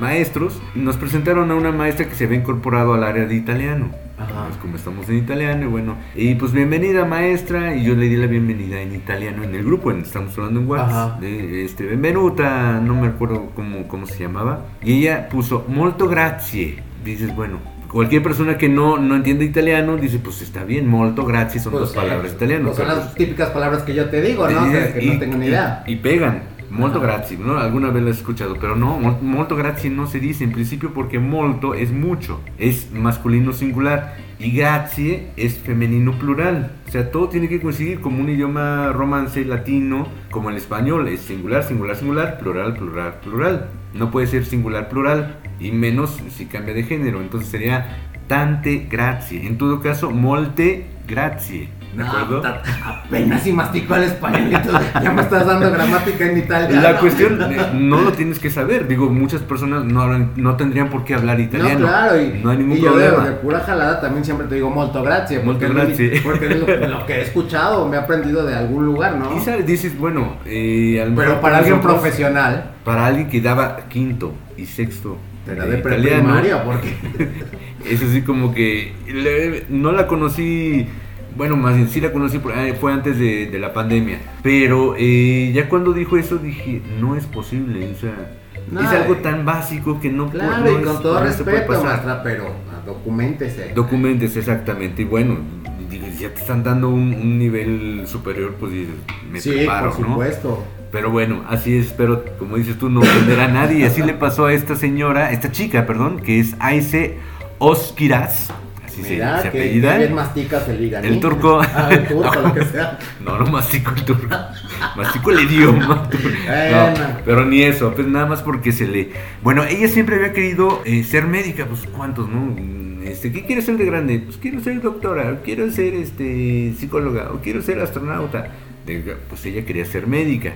D: maestros. Nos presentaron a una maestra que se había incorporado al área de italiano.
E: Ajá.
D: Pues como estamos en italiano, y bueno, y pues bienvenida maestra, y yo le di la bienvenida en italiano en el grupo, en- estamos hablando en. WhatsApp, de, este, benvenuta, no me acuerdo cómo, cómo se llamaba, y ella puso molto grazie, dices, bueno, cualquier persona que no, no entiende italiano dice, pues está bien, molto grazie son
E: Pues,
D: dos palabras
E: eh,
D: italianas.
E: pues son las típicas palabras que yo te digo, ¿no? O sea, que
D: y-
E: no tengo ni idea.
D: Y, pegan. Molto
E: Ajá.
D: grazie, ¿no? Alguna vez lo he escuchado, pero no, mol- molto grazie no se dice en principio porque molto es mucho, es masculino singular y grazie es femenino plural. O sea, todo tiene que coincidir como un idioma romance latino, como el español, es singular, singular, singular, plural, plural, plural. No puede ser singular, plural, y menos si cambia de género. Entonces sería tante grazie. En todo caso, molte grazie. ¿De
E: No,
D: acuerdo?
E: apenas si mastico el español y tú ya me estás dando gramática en italiano.
D: La cuestión eh, no lo tienes que saber. Digo, muchas personas no, hablan- no tendrían por qué hablar italiano.
E: No, claro, y,
D: no hay ningún
E: y yo
D: problema.
E: de, pura jalada también siempre te digo molto grazie,
D: Molto
E: porque, es lo-
D: grazie.
E: porque es lo, lo que he escuchado, me he aprendido de algún lugar, ¿no?
D: Y sabes, dices, bueno, eh, a lo
E: Pero para alguien profesional,
D: Para alguien que daba quinto y sexto
E: era
D: de
E: de preprimaria, porque
D: es así como que le- no la conocí. Bueno, más bien sí la conocí, eh, fue antes de, de la pandemia. Pero eh, ya cuando dijo eso dije, no es posible. O sea,
E: No,
D: es algo
E: eh,
D: tan básico que no
E: claro,
D: no
E: y
D: es-
E: con todo
D: se puede
E: respeto, maestra, pero ah, documentese.
D: Documentes, exactamente. Y bueno, ya te están dando un, un nivel superior, pues me
E: sí,
D: preparo,
E: por
D: ¿no? Pero bueno, así es, pero como dices tú, no ofender a nadie. Así le pasó a esta señora, esta chica, perdón, que es Aise Oskiraz. Así se, se apellida.
E: que bien masticas el liganí.
D: El turco.
E: Ah, el turco, lo que sea.
D: No, no mastico el turco. Mastico el idioma. No, pero ni eso, pues nada más porque se le. Bueno, ella siempre había querido eh, ser médica, pues cuántos, ¿no? Este, ¿qué quieres ser de grande? Pues quiero ser doctora, o quiero ser este psicóloga, o quiero ser astronauta. De- Pues ella quería ser médica.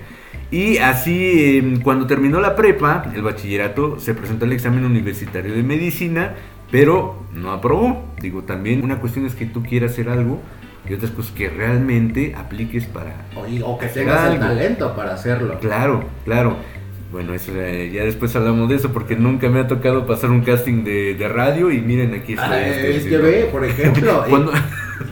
D: Y así, eh, cuando terminó la prepa, el bachillerato, se presentó al examen universitario de medicina, pero no aprobó. Digo, también una cuestión es que tú quieras hacer algo y otras cosas que realmente apliques para...
E: Oye, o que tengas el talento para hacerlo.
D: Claro, claro. Bueno, eso eh, ya después hablamos de eso porque nunca me ha tocado pasar un casting de, de radio y miren aquí está.
E: Ah,
D: este,
E: es
D: sí,
E: que ve, por ejemplo,
D: Cuando-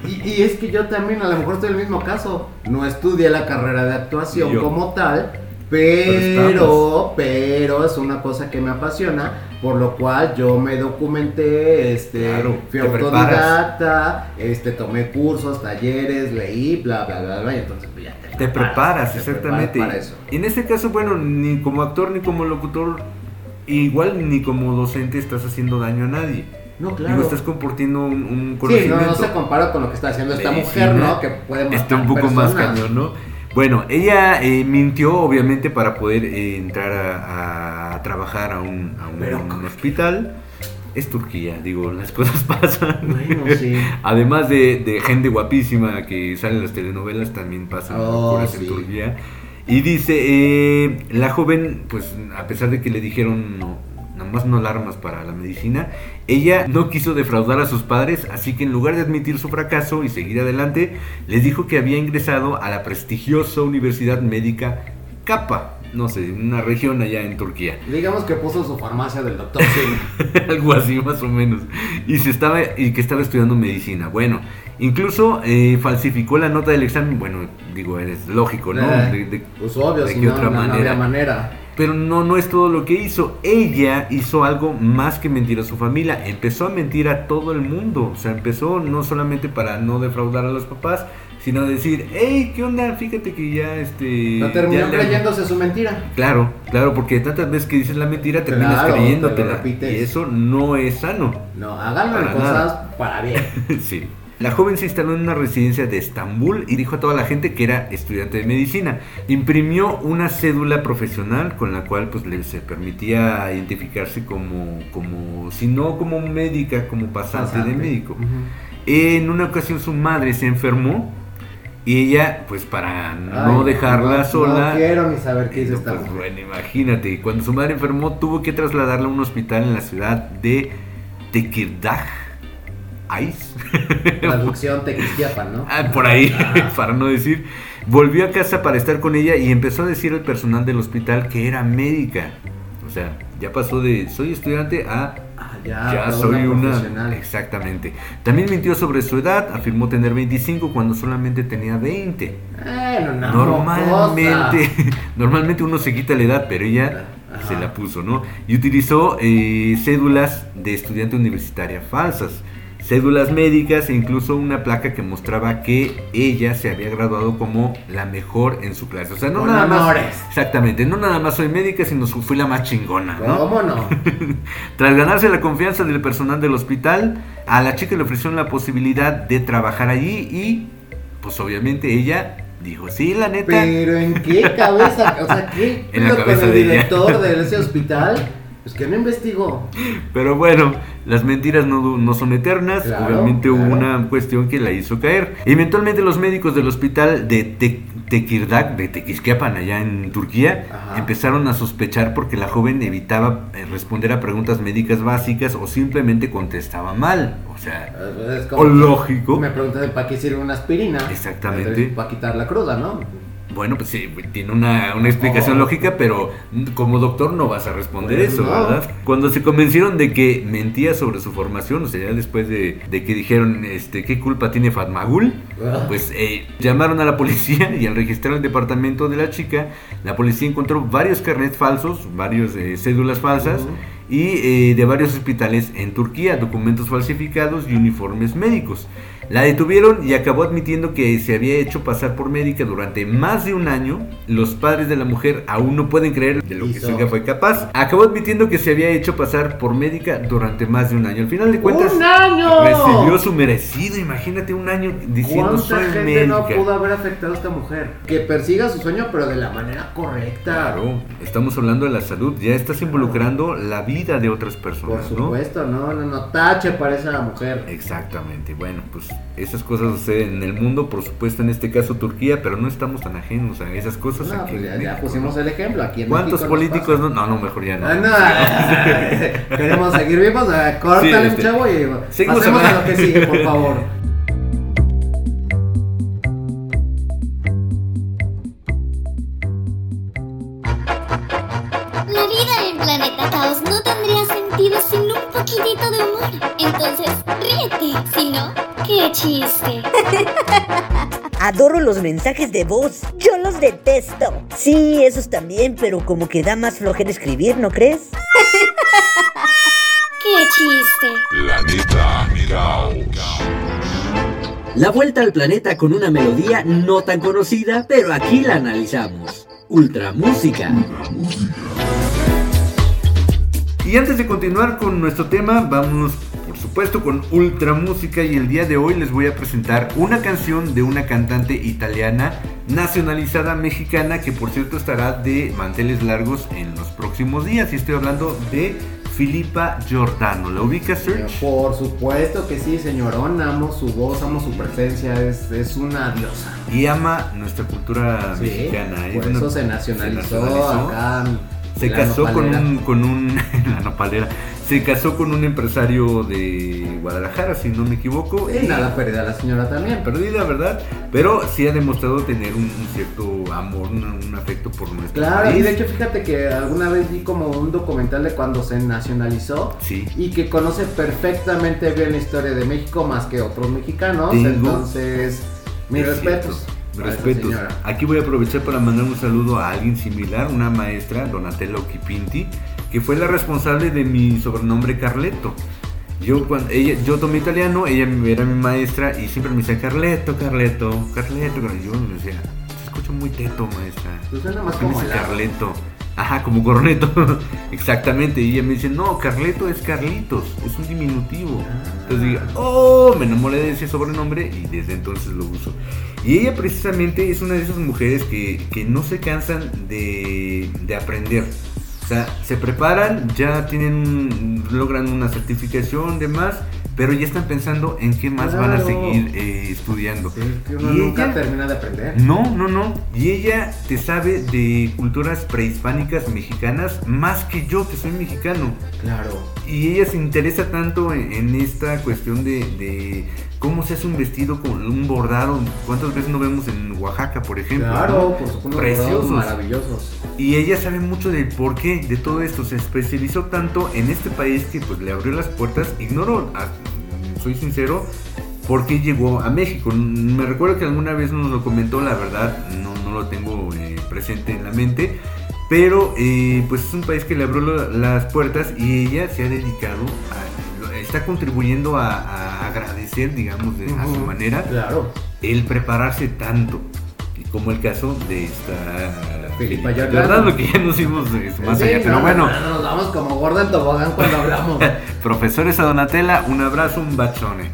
E: y, y es que yo también a lo mejor estoy en el mismo caso. No estudié la carrera de actuación
D: Yo.
E: como tal, Pero, pero es una cosa que me apasiona, por lo cual yo me documenté, este,
D: Claro,
E: fui autodidacta, este, tomé cursos, talleres, leí, bla, bla, bla, bla, y entonces pues, ya
D: Te preparas,
E: te
D: exactamente.
E: preparas para eso.
D: Y en ese caso, bueno, ni como actor ni como locutor, igual ni como docente estás haciendo daño a nadie.
E: No, claro.
D: Digo, estás compartiendo un, un
E: Sí, no,
D: conocimiento.
E: no se compara con lo que está haciendo esta
D: Medicina,
E: mujer, ¿no? Que puede matar
D: Está un poco más cañón, ¿no? Bueno, ella eh, mintió obviamente para poder eh, entrar a, a trabajar a un, a un-
E: Pero-
D: un hospital. Es Turquía, digo, las cosas pasan.
E: Bueno, sí.
D: Además de, de gente guapísima que sale en las telenovelas, también pasan
E: Oh,
D: locuras
E: sí.
D: en Turquía. Y dice, eh, la joven, pues a pesar de que le dijeron no, nada más no alarmas para la medicina, ella no quiso defraudar a sus padres, así que en lugar de admitir su fracaso y seguir adelante, les dijo que había ingresado a la prestigiosa Universidad Médica Kappa, no sé, una región allá en Turquía.
E: Digamos que puso su farmacia del doctor.
D: Algo así más o menos. Y se estaba y que estaba estudiando medicina. Bueno, incluso eh, falsificó la nota del examen. Bueno, digo, es lógico, ¿no?
E: Eh,
D: De- de-
E: pues obvio,
D: ¿de
E: si no,
D: otra
E: no, no
D: manera?
E: había manera.
D: Pero no, no es todo lo que hizo. Ella hizo algo más que mentir a su familia. Empezó a mentir a todo el mundo. O sea, empezó no solamente para no defraudar a los papás, sino decir, hey, ¿qué onda? Fíjate que ya este.
E: No terminó
D: ya le-
E: creyéndose su mentira.
D: Claro, claro, porque tantas veces que dices la mentira terminas
E: Claro,
D: creyéndotela. Y eso no es sano.
E: No, háganlo en cosas para bien.
D: sí. La joven se instaló en una residencia de Estambul y dijo a toda la gente que era estudiante de medicina. Imprimió una cédula profesional con la cual pues le se permitía identificarse como, como si no como médica, como pasante,
E: Pasante.
D: de médico. En una ocasión su madre se enfermó y ella pues para no
E: Ay,
D: dejarla
E: no-
D: sola
E: No quiero ni saber qué hizo esta
D: pues, bueno, imagínate, cuando su madre enfermó tuvo que trasladarla a un hospital en la ciudad de Tekirdağ. Ice.
E: Traducción Tequisquiapan, ¿no?
D: Ah, por ahí,
E: Ah.
D: para no decir. Volvió a casa para estar con ella y empezó a decir al personal del hospital que era médica. O sea, ya pasó de soy estudiante a
E: Ah, ya,
D: soy una. Exactamente. También mintió sobre su edad, afirmó tener 25 cuando solamente tenía 20.
E: Bueno, no,
D: Normalmente, normalmente uno se quita la edad, pero ella
E: Ajá.
D: se la puso, ¿no? Y utilizó eh, cédulas de estudiante universitaria falsas, cédulas médicas e incluso una placa que mostraba que ella se había graduado como la mejor en su clase. O sea, no
E: Con
D: nada
E: honores.
D: más. Exactamente, no nada más soy médica, sino fui la más chingona, ¿no?
E: ¿Cómo no?
D: Tras ganarse la confianza del personal del hospital, a la chica le ofrecieron la posibilidad de trabajar allí y, pues obviamente ella dijo, sí, la neta.
E: Pero ¿en qué cabeza? O sea, ¿qué?
D: En la
E: pedo con
D: cabeza
E: el
D: de
E: director de ese hospital? Pues que no investigó.
D: Pero bueno, las mentiras no, no son eternas.
E: Claro,
D: Obviamente hubo una cuestión que la hizo caer. Eventualmente los médicos del hospital de Te- Tekirdağ, de Tequisquiapan, allá en Turquía,
E: Ajá.
D: empezaron a sospechar porque la joven evitaba eh, responder a preguntas médicas básicas o simplemente contestaba mal. O sea,
E: Es
D: o lógico.
E: Me pregunté para qué sirve una aspirina.
D: Exactamente.
E: Para quitar la cruda, ¿no?
D: Bueno, pues sí, tiene una, una explicación
E: Oh.
D: lógica, pero como doctor no vas a responder
E: Pues
D: eso,
E: no.
D: ¿verdad? Cuando se convencieron de que mentía sobre su formación, o sea, ya después de, de que dijeron, este, ¿qué culpa tiene Fatmagul?
E: Ah.
D: Pues eh, llamaron a la policía y al registrar el departamento de la chica, la policía encontró varios carnets falsos, varios eh, cédulas falsas y eh, de varios hospitales en Turquía, documentos falsificados y uniformes médicos. La detuvieron y acabó admitiendo que se había hecho pasar por médica durante más de un año. Los padres de la mujer aún no pueden creer de lo que su hija fue capaz. Acabó admitiendo que se había hecho pasar por médica durante más de un año. Al final de cuentas,
E: ¡Un año!
D: recibió su merecido. Imagínate un año diciendo
E: ¿Cuánta
D: soy
E: gente
D: médica.
E: no pudo haber afectado a esta mujer? Que persiga su sueño, pero de la manera correcta.
D: Claro, estamos hablando de la salud. Ya estás involucrando la vida de otras
E: Por
D: personas, ¿no?
E: supuesto, no, no, no. Tache para esa mujer.
D: Exactamente, bueno, pues esas cosas suceden en el mundo, por supuesto en este caso Turquía, pero no estamos tan ajenos a esas cosas
E: No,
D: aquí
E: pues ya, pusimos
D: ¿no?
E: el ejemplo. Aquí en
D: ¿Cuántos
E: México
D: políticos no? No, no, mejor ya no.
E: Ah, no. Queremos seguir vivos. ah, Córtale,
D: Sí, este,
E: chavo, y
D: seguimos
E: pasemos a lo que sigue, por favor.
G: La vida en Planeta Caos no tendría sentido sin poquitito de humor. Entonces, ríete. Si no, qué chiste.
H: Adoro los mensajes de voz. Yo los detesto. Sí, esos también, pero como que da más flojera escribir, ¿no crees?
G: ¡Qué chiste!
C: Planeta.
F: La vuelta al planeta con una melodía no tan conocida, pero aquí la analizamos. Ultramúsica.
D: Y antes de continuar con nuestro tema, vamos por supuesto con Ultra Música y el día de hoy les voy a presentar una canción de una cantante italiana nacionalizada mexicana que por cierto estará de manteles largos en los próximos días y estoy hablando de Filipa Giordano. ¿La ubica Search?
E: Por supuesto que sí, señorón. Amo su voz, amo su presencia. Es, es una diosa.
D: Y ama nuestra cultura
E: Sí,
D: mexicana. Es
E: por
D: una-
E: eso se nacionalizó,
D: se nacionalizó.
E: acá.
D: Se
E: la
D: casó con un, con un la nopalera. Se casó con un empresario de Guadalajara, si no me equivoco.
E: Y nada perdida la señora también.
D: Perdida, ¿verdad? Pero sí ha demostrado tener un, un cierto amor, un, un afecto por nuestro
E: Claro,
D: país.
E: y de hecho fíjate que alguna vez vi como un documental de cuando se nacionalizó
D: Sí.
E: y que conoce perfectamente bien la historia de México más que otros mexicanos.
D: Tengo-
E: Entonces, mis
D: Es
E: respetos.
D: cierto. Respetos. Aquí voy a aprovechar para mandar un saludo a alguien similar, una maestra, Donatella Occhipinti, que fue la responsable de mi sobrenombre Carleto. Yo cuando ella, yo tomé italiano, ella era mi maestra y siempre me decía Carleto, Carleto, Carleto. Carleto". Yo le decía, se escucha muy teto, maestra.
E: Pues suena más
D: ¿Por qué me
E: como
D: dice
E: helado.
D: Ajá, como corneto. Exactamente. Y ella me dice, no, Carleto es Carlitos, es un diminutivo. Entonces digo, oh, me enamoré de ese sobrenombre y desde entonces lo uso. Y ella precisamente es una de esas mujeres que, que no se cansan de, de aprender. O sea, se preparan, ya tienen, logran una certificación, demás, pero ya están pensando en qué más van a seguir eh, estudiando.
E: Sí, que uno
D: Y
E: nunca
D: ella-
E: termina de aprender.
D: no, no, no. Y ella te sabe de culturas prehispánicas mexicanas más que yo, que soy mexicano.
E: Claro.
D: Y ella se interesa tanto en, en esta cuestión de, de cómo se hace un vestido con un bordado. ¿Cuántas veces no vemos en Oaxaca, por ejemplo?
E: Claro,
D: no?
E: por supuesto,
D: Preciosos.
E: maravillosos.
D: Y ella sabe mucho del porqué de todo esto. Se especializó tanto en este país que pues le abrió las puertas. Ignoro, a- soy sincero, por qué llegó a México. Me recuerdo que alguna vez nos lo comentó, la verdad no, no lo tengo eh, presente en la mente. Pero eh, pues es un país que le abrió lo- las puertas y ella se ha dedicado a... Está contribuyendo a, a agradecer, digamos, de, a su manera,
E: Claro.
D: el prepararse tanto. Como el caso de esta
E: Filipa Giordano.
D: Giordano, que ya nos fuimos eh, más
E: Sí,
D: allá.
E: no,
D: Pero bueno,
E: no, Nos vamos como gorda en tobogán cuando hablamos.
D: profesores a Donatella, un abrazo, un bacione.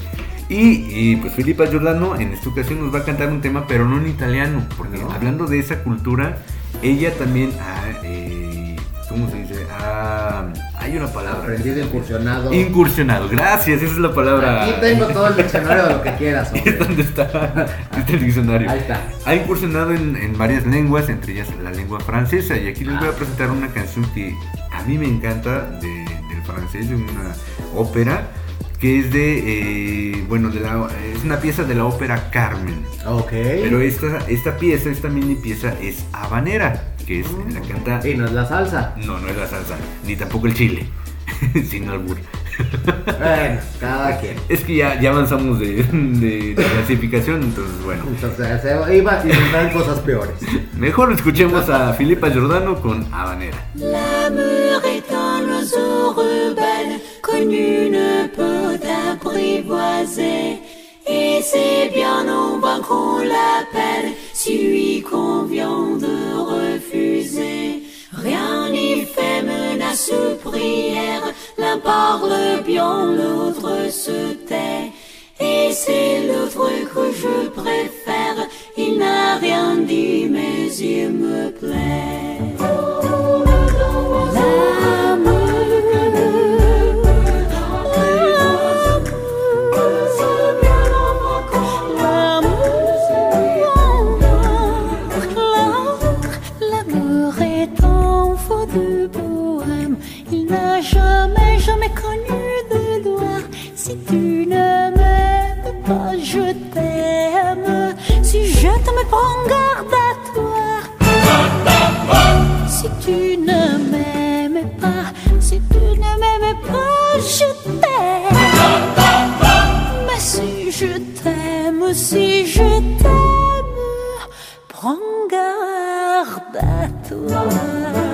D: Y, y, pues Filipa Giordano en esta ocasión nos va a cantar un tema, pero no en italiano, porque
E: No.
D: hablando de esa cultura, ella también ha, eh, ¿cómo se dice? Ha- hay una palabra.
E: Aprendido, incursionado.
D: Incursionado, gracias, esa es la palabra.
E: Aquí tengo todo el diccionario de lo que quieras,
D: Es
E: hombre.
D: donde está, está el diccionario.
E: Ahí está.
D: Ha incursionado en, en varias lenguas, entre ellas la lengua francesa. Y aquí les voy a presentar una canción que a mí me encanta de- del francés, de una ópera, que es de, eh, bueno, de la, es una pieza de la ópera Carmen.
E: Ok.
D: Pero esta, esta pieza, esta mini pieza es habanera, que es la canta...
E: Y no es la salsa.
D: No, no es la salsa, ni tampoco el chile, sin albur.
E: Bueno, cada quien.
D: Es que ya, ya avanzamos de, de- de clasificación, entonces bueno.
E: Entonces, se iba y vendrán cosas peores.
D: Mejor escuchemos a Filipa Giordano con Habanera.
I: L'amour est un oiseau rebelle nul ne peut apprivoiser. Et c'est bien en vain qu'on l'appelle si lui convient de refuser. Rien n'y fait menace prière, l'un parle bien, l'autre se tait. Et c'est l'autre que je préfère, il n'a rien dit mais il me plaît. Tu ne m'aimes pas, je t'aime. Si je t'aime, prends garde à toi. Si tu ne m'aimes pas, si tu ne m'aimes pas, je t'aime. Mais si je t'aime, si je t'aime, prends garde à toi.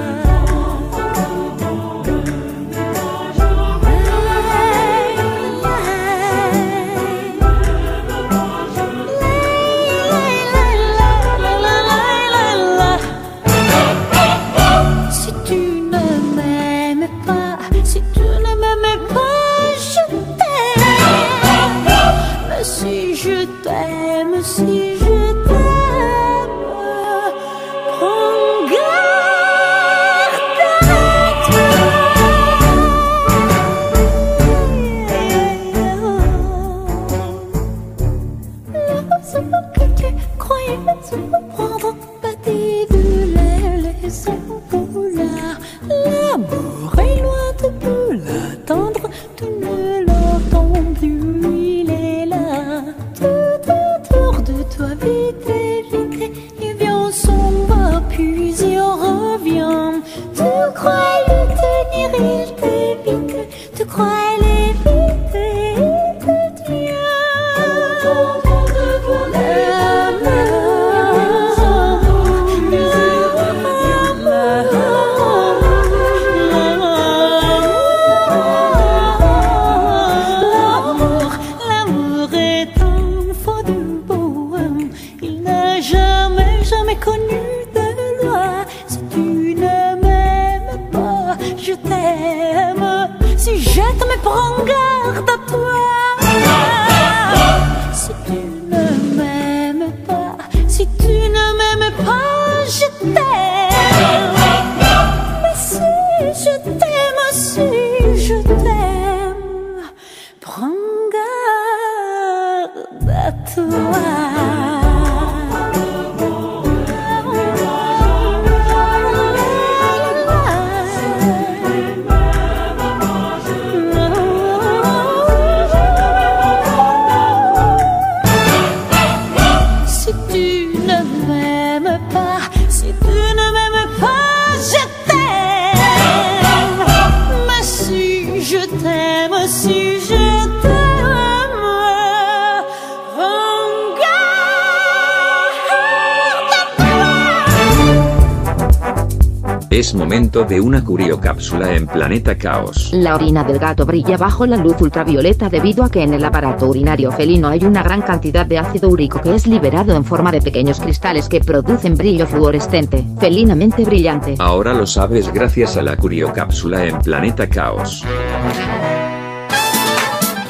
I: Si tu ne m'aimes pas, je t'aime. Mais si je t'aime, si je De
B: una curiocápsula en Planeta Caos.
A: La orina del gato brilla bajo la luz ultravioleta debido a que en el aparato urinario felino hay una gran cantidad de ácido úrico que es liberado en forma de pequeños cristales que producen brillo fluorescente, felinamente brillante.
B: Ahora lo sabes gracias a la curiocápsula en Planeta Caos.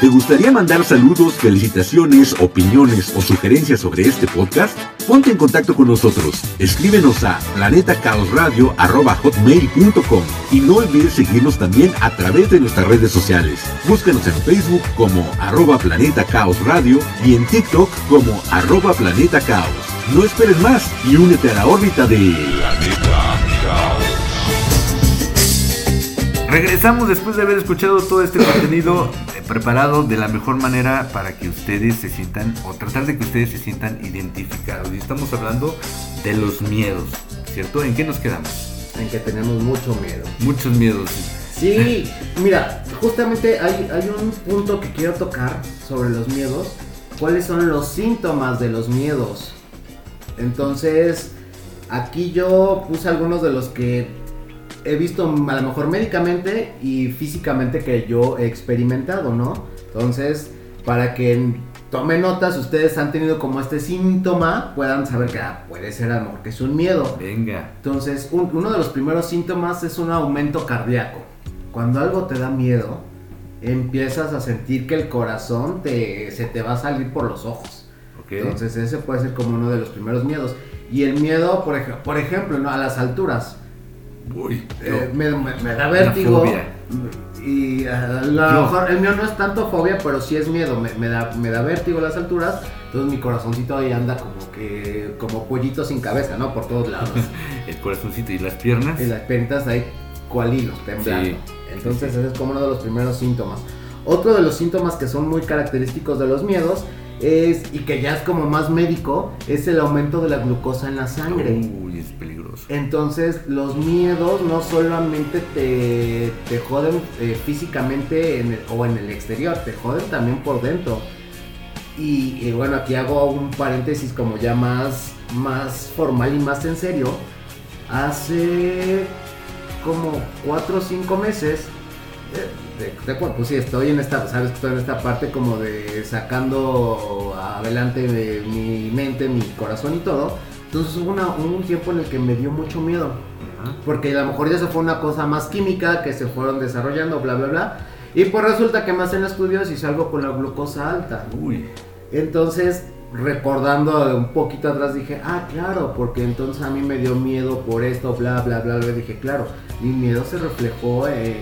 F: ¿Te gustaría mandar saludos, felicitaciones, opiniones o sugerencias sobre este podcast? Ponte en contacto con nosotros. Escríbenos a planetacaosradio.com y no olvides seguirnos también a través de nuestras redes sociales. Búscanos en Facebook como arroba Planeta Caos Radio y en TikTok como arroba Planeta Caos. No esperes más y únete a la órbita de Planeta
D: Regresamos después de haber escuchado todo este contenido preparado de la mejor manera para que ustedes se sientan o tratar de que ustedes se sientan identificados. Y estamos hablando de los miedos, ¿cierto? ¿En qué nos quedamos?
E: En que tenemos mucho miedo.
D: Muchos miedos.
E: Sí, mira, justamente hay, hay un punto que quiero tocar sobre los miedos. ¿Cuáles son los síntomas de los miedos? Entonces, aquí yo puse algunos de los que he visto a lo mejor médicamente y físicamente que yo he experimentado, ¿no? Entonces, para que tomen notas, ustedes han tenido como este síntoma, puedan saber que ah, puede ser a lo mejor que es un miedo.
D: Venga.
E: Entonces, un- uno de los primeros síntomas es un aumento cardíaco. Cuando algo te da miedo, empiezas a sentir que el corazón te, se te va a salir por los ojos.
D: Ok.
E: Entonces, ese puede ser como uno de los primeros miedos. Y el miedo, por, ej- por ejemplo, ¿no? a las alturas.
D: Uy,
E: Eh, me, me- me da vértigo. Y a lo
D: Yo-
E: mejor el mío no es tanto fobia, pero sí es miedo. Me, me da, me da vértigo las alturas. Entonces mi corazoncito ahí anda como que como pollito sin cabeza, ¿no? Por todos lados.
D: el corazoncito y las piernas.
E: y las piernitas ahí cual hilos temblando.
D: Sí.
E: Entonces ese es como uno de los primeros síntomas. Otro de los síntomas que son muy característicos de los miedos es, y que ya es como más médico, es el aumento de la glucosa en la sangre.
D: Uy, es peligroso.
E: Entonces los miedos no solamente te, te joden eh, físicamente en el- o en el exterior, te joden también por dentro. Y, y bueno, aquí hago un paréntesis como ya más, más formal y más en serio. Hace como 4 o 5 meses, cuento, pues sí, estoy en esta, sabes que estoy en esta parte como de sacando adelante de mi mente, mi corazón y todo. Entonces hubo una- un tiempo en el que me dio mucho miedo. Porque a lo mejor ya se fue una cosa más química que se fueron desarrollando, bla, bla, bla. Y pues resulta que me hacen estudios y salgo con la glucosa alta.
D: Uy.
E: Entonces, recordando un poquito atrás, dije, ah, claro, porque entonces a mí me dio miedo por esto, bla, bla, bla, bla. Dije, claro, mi miedo se reflejó eh,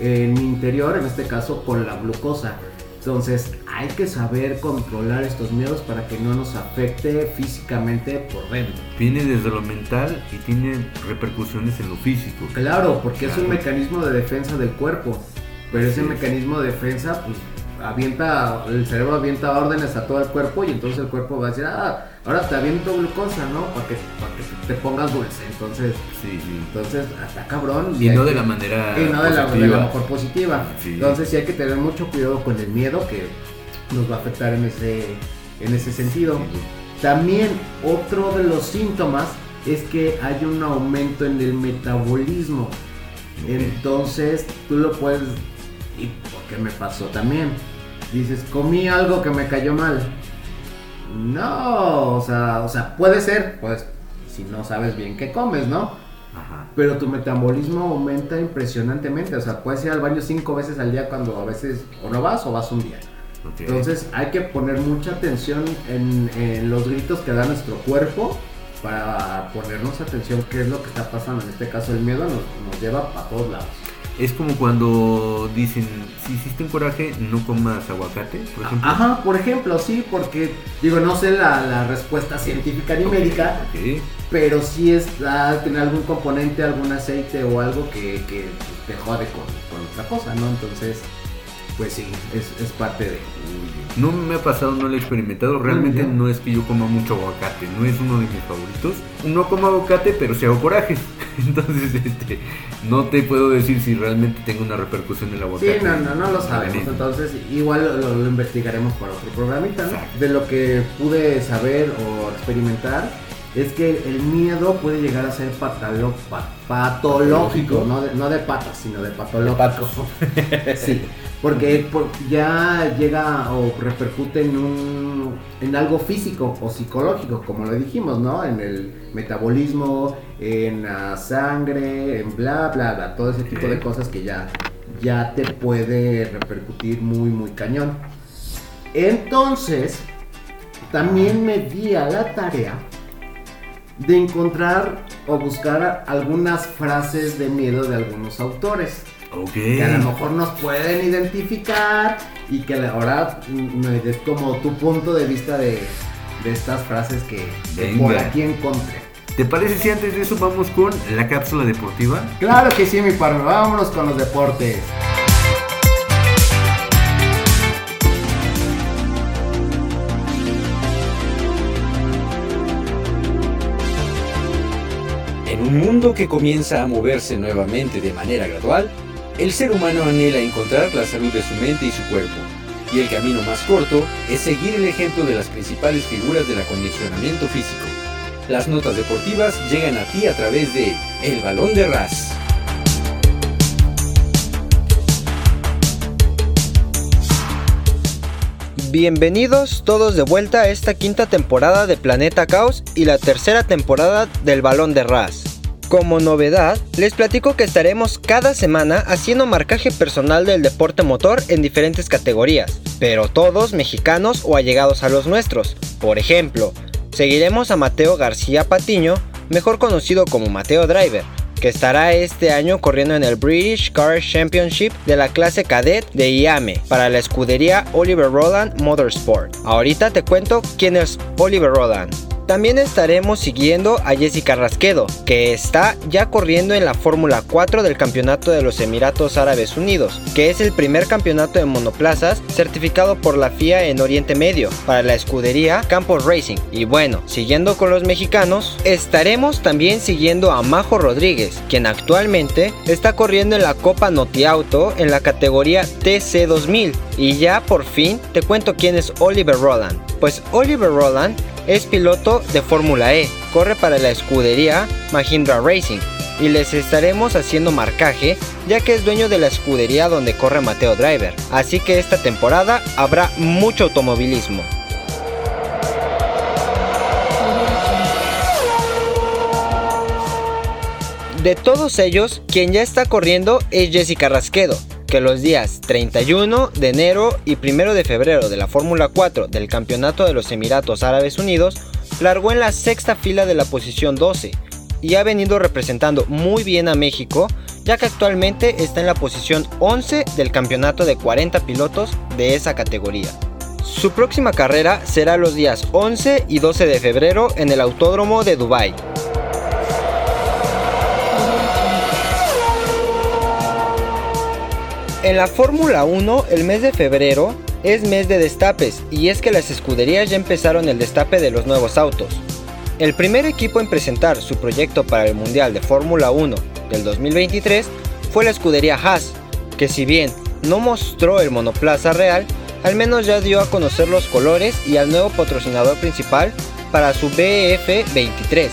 E: en mi interior, en este caso con la glucosa. Entonces, hay que saber controlar estos miedos para que no nos afecte físicamente por dentro.
D: Viene desde lo mental y tiene repercusiones en lo físico.
E: Claro, porque es un
D: Claro.
E: mecanismo de defensa del cuerpo. Pero ese
D: es.
E: mecanismo de defensa, pues avienta, el cerebro avienta órdenes a todo el cuerpo y entonces el cuerpo va a decir, ah, ahora te aviento glucosa, ¿no? Para que, para que te pongas dulce. Entonces,
D: Sí, sí.
E: entonces, hasta cabrón.
D: Y no de
E: que-
D: la manera
E: y no de la, de la mejor positiva.
D: Sí.
E: Entonces sí hay que tener mucho cuidado con el miedo que nos va a afectar en ese, en ese sentido. También otro de los síntomas es que hay un aumento en el metabolismo. Entonces tú lo puedes... ¿Y por qué me pasó también? Dices, comí algo que me cayó mal. No, o sea, o sea, puede ser, pues, si no sabes bien qué comes, ¿no?
D: Ajá.
E: Pero tu metabolismo aumenta impresionantemente. O sea, puedes ir al baño cinco veces al día cuando a veces o no vas o vas un día. Entonces hay que poner mucha atención en, en los gritos que da nuestro cuerpo para ponernos atención qué es lo que está pasando. En este caso el miedo nos, nos lleva a todos lados.
D: Es como cuando dicen, si hiciste un coraje, no comas aguacate, por ejemplo.
E: Ajá, por ejemplo, sí, porque digo, no sé la, la respuesta científica ni médica,
D: Ok.
E: pero sí es, ah, tiene algún componente, algún aceite o algo que, que te jode con, con otra cosa, ¿no? Entonces, pues sí, es, es parte de...
D: No me ha pasado, no lo he experimentado. Realmente
E: ya.
D: no es que yo coma mucho aguacate, no es uno de mis favoritos. No como aguacate, pero sí hago corajes. Entonces, este, no te puedo decir si realmente tengo una repercusión del
E: Sí,
D: aguacate.
E: no, no, no lo
D: en el
E: sabemos. Entonces, igual lo, lo investigaremos para otro programita, ¿no?
D: Exacto.
E: De lo que pude saber o experimentar es que el miedo puede llegar a ser patalo- patológico, no de, no de patas, sino de patológico. sí, porque por- ya llega o repercute en un en algo físico o psicológico, como lo dijimos, ¿no? En el metabolismo, en la sangre, en bla bla bla, todo ese tipo de cosas que ya ya te puede repercutir muy muy cañón. Entonces, también me di a la tarea de encontrar o buscar algunas frases de miedo de algunos autores
D: Ok.
E: que a lo mejor nos pueden identificar y que ahora mm, me des como tu punto de vista de, de estas frases que, por aquí encontré.
D: ¿Te parece si antes de eso vamos con la cápsula deportiva?
E: Claro que sí, mi parme, vámonos con los deportes.
F: Un mundo que comienza a moverse nuevamente de manera gradual, el ser humano anhela encontrar la salud de su mente y su cuerpo. Y el camino más corto es seguir el ejemplo de las principales figuras del acondicionamiento físico. Las notas deportivas llegan a ti a través de El Balón de Ras.
J: Bienvenidos todos de vuelta a esta quinta temporada de Planeta Caos y la tercera temporada del Balón de Ras. Como novedad, les platico que estaremos cada semana haciendo marcaje personal del deporte motor en diferentes categorías, pero todos mexicanos o allegados a los nuestros. Por ejemplo, seguiremos a Mateo García Patiño, mejor conocido como Mateo Driver, que estará este año corriendo en el British Car Championship de la clase cadet de IAME para la escudería Oliver Roland Motorsport. Ahorita te cuento quién es Oliver Roland. También estaremos siguiendo a Jessica Rasquedo, que está ya corriendo en la Fórmula 4 del Campeonato de los Emiratos Árabes Unidos, que es el primer campeonato de monoplazas certificado por la FIA en Oriente Medio para la escudería Campos Racing. Y bueno, siguiendo con los mexicanos, estaremos también siguiendo a Majo Rodríguez, quien actualmente está corriendo en la Copa Noti Auto en la categoría TC2000. Y ya por fin te cuento quién es Oliver Roland. Pues Oliver Roland es piloto de Fórmula E, corre para la escudería Mahindra Racing y les estaremos haciendo marcaje ya que es dueño de la escudería donde corre Mateo Driver, así que esta temporada habrá mucho automovilismo. De todos ellos, quien ya está corriendo es Jessica Rasquedo, que los días 31 de enero y 1 de febrero de la Fórmula 4 del Campeonato de los Emiratos Árabes Unidos largó en la sexta fila de la posición 12 y ha venido representando muy bien a México ya que actualmente está en la posición 11 del campeonato de 40 pilotos de esa categoría. Su próxima carrera será los días 11 y 12 de febrero en el Autódromo de Dubái. En la Fórmula 1, el mes de febrero es mes de destapes y es que las escuderías ya empezaron el destape de los nuevos autos. El primer equipo en presentar su proyecto para el Mundial de Fórmula 1 del 2023 fue la escudería Haas, que si bien no mostró el monoplaza real, al menos ya dio a conocer los colores y al nuevo patrocinador principal para su BF 23,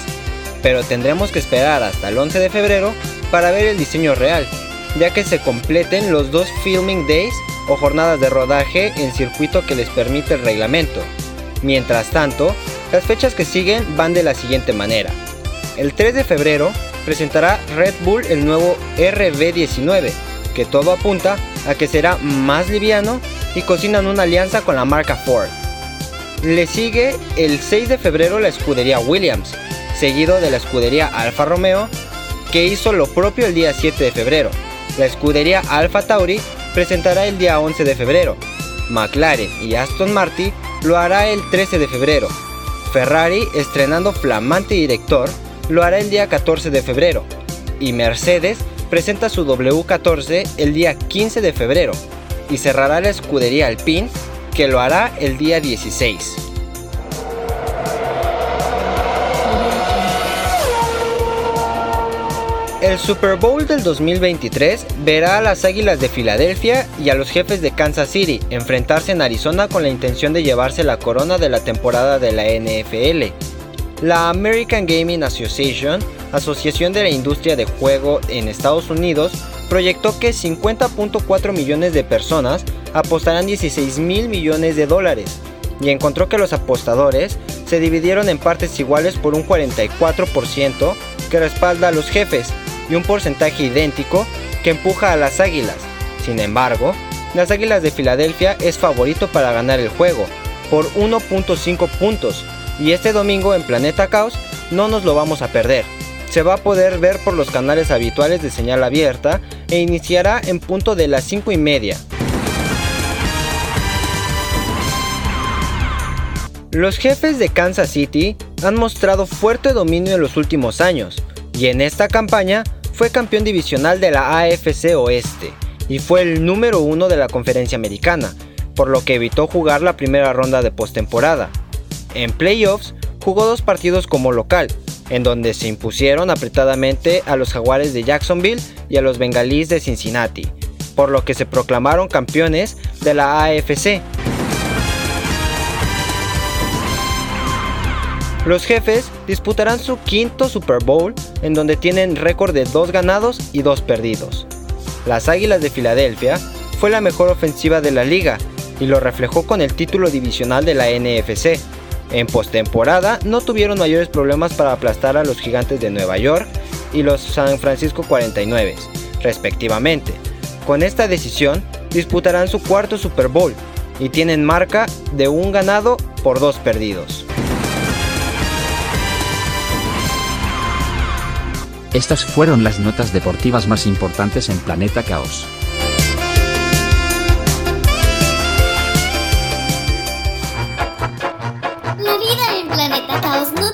J: pero tendremos que esperar hasta el 11 de febrero para ver el diseño real, ya que se completen los dos filming days o jornadas de rodaje en circuito que les permite el reglamento. Mientras tanto, las fechas que siguen van de la siguiente manera. El 3 de febrero presentará Red Bull el nuevo RB19, que todo apunta a que será más liviano y cocinan una alianza con la marca Ford. Le sigue el 6 de febrero la escudería Williams, seguido de la escudería Alfa Romeo, que hizo lo propio el día 7 de febrero. La escudería Alfa Tauri presentará el día 11 de febrero. McLaren y Aston Martin lo hará el 13 de febrero. Ferrari, estrenando flamante director, lo hará el día 14 de febrero. Y Mercedes presenta su W14 el día 15 de febrero. Y cerrará la escudería Alpine, que lo hará el día 16. El Super Bowl del 2023 verá a las Águilas de Filadelfia y a los jefes de Kansas City enfrentarse en Arizona con la intención de llevarse la corona de la temporada de la NFL. La American Gaming Association, Asociación de la Industria de Juego en Estados Unidos, proyectó que 50.4 millones de personas apostarán 16 mil millones de dólares y encontró que los apostadores se dividieron en partes iguales por un 44% que respalda a los jefes y un porcentaje idéntico que empuja a las Águilas. Sin embargo, las Águilas de Filadelfia es favorito para ganar el juego por 1.5 puntos y este domingo en Planeta Caos no nos lo vamos a perder. Se va a poder ver por los canales habituales de señal abierta e iniciará en punto de las 5 y media. Los jefes de Kansas City han mostrado fuerte dominio en los últimos años y en esta campaña fue campeón divisional de la AFC Oeste y fue el número uno de la conferencia americana, por lo que evitó jugar la primera ronda de postemporada. En playoffs jugó dos partidos como local, en donde se impusieron apretadamente a los jaguares de Jacksonville y a los bengalíes de Cincinnati, por lo que se proclamaron campeones de la AFC. Los jefes disputarán su quinto Super Bowl en donde tienen récord de 2 ganados y 2 perdidos. Las Águilas de Filadelfia fue la mejor ofensiva de la liga y lo reflejó con el título divisional de la NFC. En postemporada no tuvieron mayores problemas para aplastar a los Gigantes de Nueva York y los San Francisco 49, respectivamente. Con esta decisión disputarán su cuarto Super Bowl y tienen marca de un ganado por dos perdidos.
K: Estas fueron las notas deportivas más importantes en Planeta Caos.
G: La vida en Planeta Caos no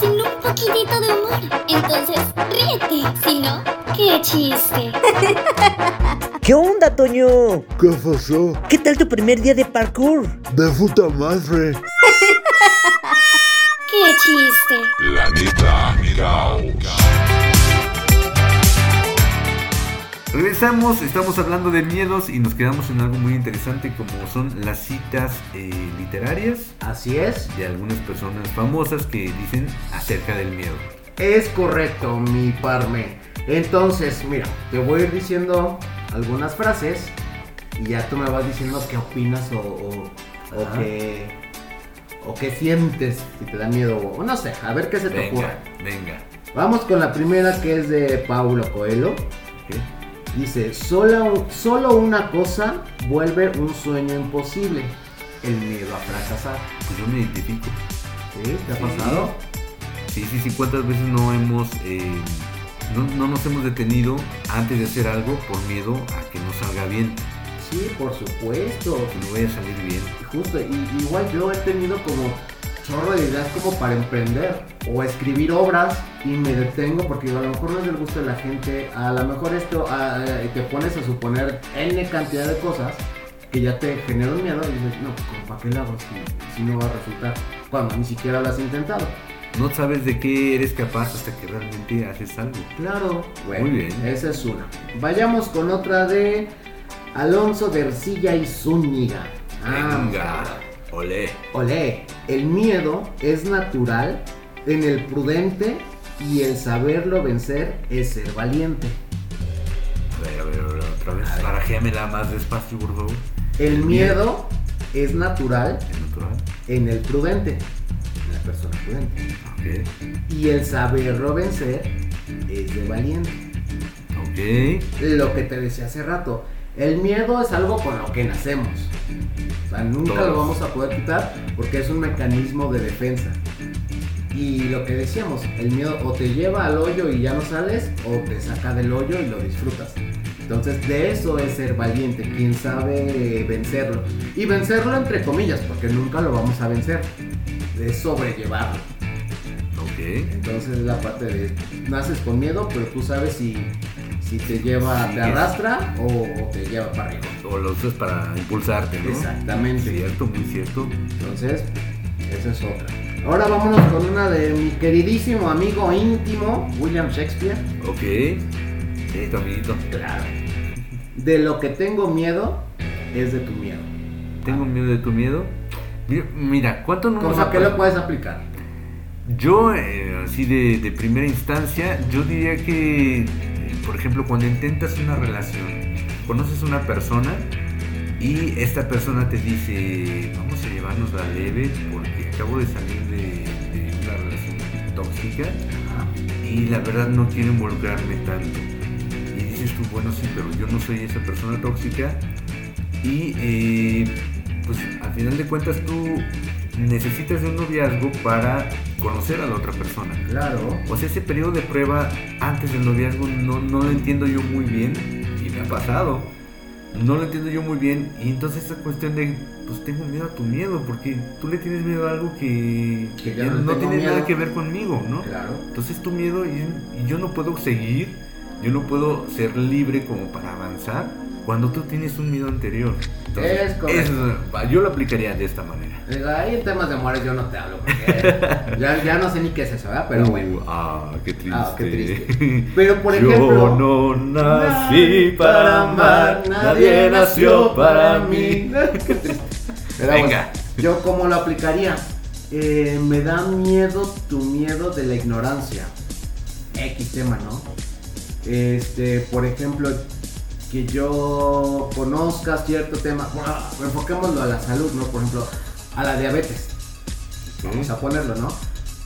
G: sin un poquitito de humor. Entonces, ríete. Si no, qué chiste.
H: ¿Qué onda, Toño?
L: ¿Qué pasó?
H: ¿Qué tal tu primer día de parkour?
L: De puta madre.
G: Qué chiste.
C: Planeta Caos.
D: Regresamos, estamos hablando de miedos y nos quedamos en algo muy interesante como son las citas eh, literarias.
E: Así es.
D: De algunas personas famosas que dicen acerca del miedo.
E: Es correcto, mi parme. Entonces, mira, te voy a ir diciendo algunas frases y ya tú me vas diciendo qué opinas o, o, o
D: Ajá.
E: qué, o qué sientes si te da miedo o no sé, a ver qué se te ocurre.
D: Venga.
E: Vamos con la primera que es de Paulo Coelho. Dice, solo, solo una cosa vuelve un sueño imposible, el miedo a fracasar.
D: Pues yo me identifico.
E: ¿Sí? ¿Te ha pasado?
D: Sí, sí, sí. ¿Cuántas veces no hemos, eh, no, no nos hemos detenido antes de hacer algo por miedo a que no salga bien?
E: Sí, por supuesto.
D: No vaya a salir bien.
E: Justo, y, igual yo he tenido como chorro de ideas como para emprender o escribir obras y me detengo porque a lo mejor no es del gusto de la gente, a lo mejor esto te pones a suponer n cantidad de cosas que ya te genera un miedo y dices, no, pues, ¿para qué lo hago si, si no va a resultar? Cuando ni siquiera lo has intentado.
D: No sabes de qué eres capaz hasta que realmente haces algo.
E: Claro, bueno,
D: Muy bien.
E: esa es una. Vayamos con otra de Alonso de Ercilla y Zúñiga. Ah,
D: Venga, olé.
E: Olé, el miedo es natural en el prudente y el saberlo vencer es ser valiente.
D: A ver, a ver, a ver, otra vez. Barajéamela más despacio, por favor.
E: El miedo es natural
D: Es natural.
E: en el prudente, en la persona prudente.
D: Ok.
E: Y el saberlo vencer es de valiente.
D: Ok.
E: Lo que te decía hace rato, el miedo es algo con lo que nacemos. O sea, nunca
D: Todos.
E: lo vamos a poder quitar porque es un mecanismo de defensa. Y lo que decíamos, el miedo o te lleva al hoyo y ya no sales, o te saca del hoyo y lo disfrutas. Entonces, de eso es ser valiente, quien sabe vencerlo. Y vencerlo entre comillas, porque nunca lo vamos a vencer. Es sobrellevarlo.
D: Ok.
E: Entonces, es la parte de naces con miedo, pero tú sabes si, si te lleva,
D: Sí,
E: te arrastra o, o te lleva para arriba.
D: O lo usas para impulsarte, ¿no?
E: Exactamente.
D: Cierto, muy cierto.
E: Entonces, esa es otra. Ahora vámonos con una de mi queridísimo amigo íntimo, William Shakespeare.
D: Ok. Sí, tu amiguito.
E: Claro. De lo que tengo miedo es de tu miedo.
D: Tengo miedo de tu miedo. Mira, ¿cuánto no
E: ¿Cómo a qué lo puedes aplicar?
D: Yo, eh, así de, de primera instancia, yo diría que, por ejemplo, cuando intentas una relación, conoces una persona y esta persona te dice, vamos a llevarnos la leve porque acabo de salir de, de una relación tóxica y la verdad no quiero involucrarme tanto. Y dices tú, bueno, sí, pero yo no soy esa persona tóxica y eh, pues al final de cuentas tú necesitas de un noviazgo para conocer a la otra persona.
E: Claro.
D: O sea, ese periodo de prueba antes del noviazgo no, no lo entiendo yo muy bien y me ha pasado. No lo entiendo yo muy bien y entonces esa cuestión de, pues tengo miedo a tu miedo porque tú le tienes miedo a algo que,
E: Que ya
D: que
E: no
D: tiene
E: miedo.
D: nada que ver conmigo, ¿no?
E: Claro.
D: Entonces tu miedo y, y yo no puedo seguir, yo no puedo ser libre como para avanzar cuando tú tienes un miedo anterior. Entonces,
E: Es correcto.
D: eso, yo lo aplicaría de esta manera.
E: Digo, Ahí en temas de amores yo no te hablo porque ya, ya no sé ni qué es eso, ¿verdad? Pero
D: Uh,
E: bueno.
D: Ah, qué triste.
E: Ah, qué triste. Pero por
D: Yo
E: ejemplo.
D: no nací para amar, nadie nació para mí.
E: Qué triste. Pero
D: Venga.
E: yo cómo lo aplicaría. Eh, me da miedo tu miedo de la ignorancia. X tema, ¿no? Este, por ejemplo, que yo conozca cierto tema. Bueno, enfoquémoslo a la salud, ¿no? Por ejemplo, a la diabetes. Vamos a ponerlo, ¿no?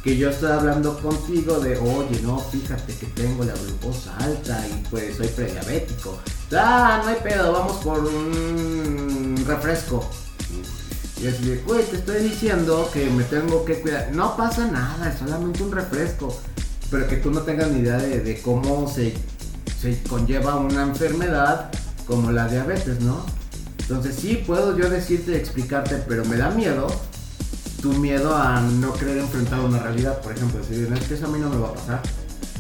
E: Que yo estoy hablando contigo de, oye, no, fíjate que tengo la glucosa alta y pues soy prediabético. Ah, no hay pedo, vamos por un refresco. Y así de, güey, te estoy diciendo que me tengo que cuidar. No pasa nada, es solamente un refresco. Pero que tú no tengas ni idea de, de cómo se, se conlleva una enfermedad como la diabetes, ¿no? Entonces sí puedo yo decirte y explicarte, pero me da miedo tu miedo a no querer enfrentar una realidad. Por ejemplo, decir, "No, es que eso a mí no me va a pasar.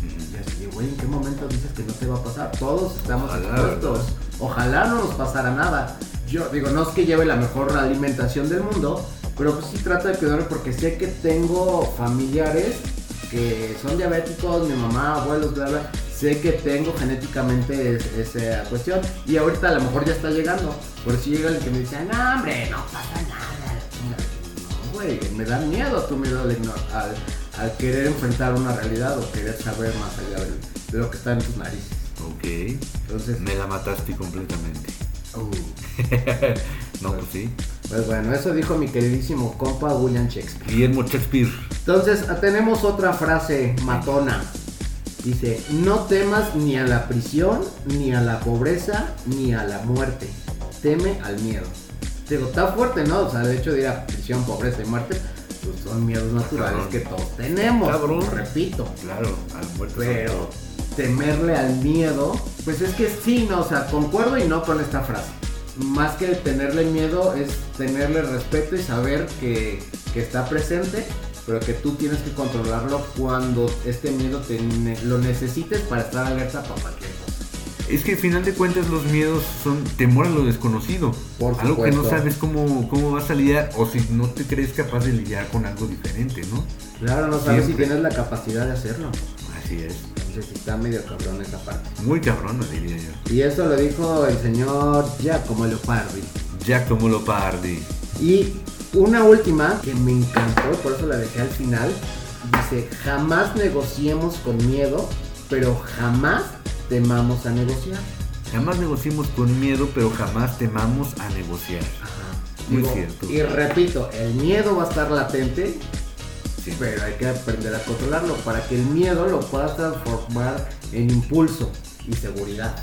E: Y así, güey, ¿en qué momento dices que no te va a pasar? Todos estamos
D: Ojalá,
E: expuestos. Ojalá no nos pasara nada. Yo digo, no es que lleve la mejor alimentación del mundo, pero pues sí trato de cuidarme porque sé que tengo familiares que son diabéticos, mi mamá, abuelos, bla, bla. Sé que tengo genéticamente es- esa cuestión y ahorita a lo mejor ya está llegando. Por si llega el que me dice, no, hombre, no pasa nada. No, güey, me da miedo tu miedo al, al, al querer enfrentar una realidad o querer saber más allá de, lo que está en tus narices.
D: Ok.
E: Entonces,
D: Me la mataste completamente. no, pues sí.
E: pues bueno, eso dijo mi queridísimo compa William Shakespeare.
D: Guillermo Shakespeare.
E: Entonces, tenemos otra frase matona. Dice, no temas ni a la prisión, ni a la pobreza, ni a la muerte. Teme al miedo. Digo, está fuerte, ¿no? O sea, de hecho, de ir a prisión, pobreza y muerte, pues son miedos naturales
D: Cabrón.
E: que todos tenemos.
D: Cabrón.
E: Repito.
D: Claro, al muerto.
E: Pero temerle al miedo, pues es que sí, no, o sea, concuerdo y no con esta frase. Más que tenerle miedo es tenerle respeto y saber que, que está presente, pero que tú tienes que controlarlo cuando este miedo te ne- lo necesites para estar alerta para cualquier cosa.
D: Es que al final de cuentas los miedos son temor a lo desconocido.
E: Por
D: algo que no sabes cómo, cómo vas a lidiar o si no te crees capaz de lidiar con algo diferente, ¿no?
E: Claro, no sabes si tienes la capacidad de hacerlo.
D: Así es.
E: Entonces está medio cabrón esa parte.
D: Muy cabrón, diría yo.
E: Y eso lo dijo el señor Giacomo Leopardi.
D: Giacomo Lopardi.
E: Y una última que me encantó, por eso la dejé al final. Dice, jamás negociemos con miedo, pero jamás temamos a negociar.
D: Jamás negociemos con miedo, pero jamás temamos a negociar. Muy
E: Digo,
D: cierto.
E: Y repito, el miedo va a estar latente, pero hay que aprender a controlarlo para que el miedo lo puedas transformar en impulso y seguridad.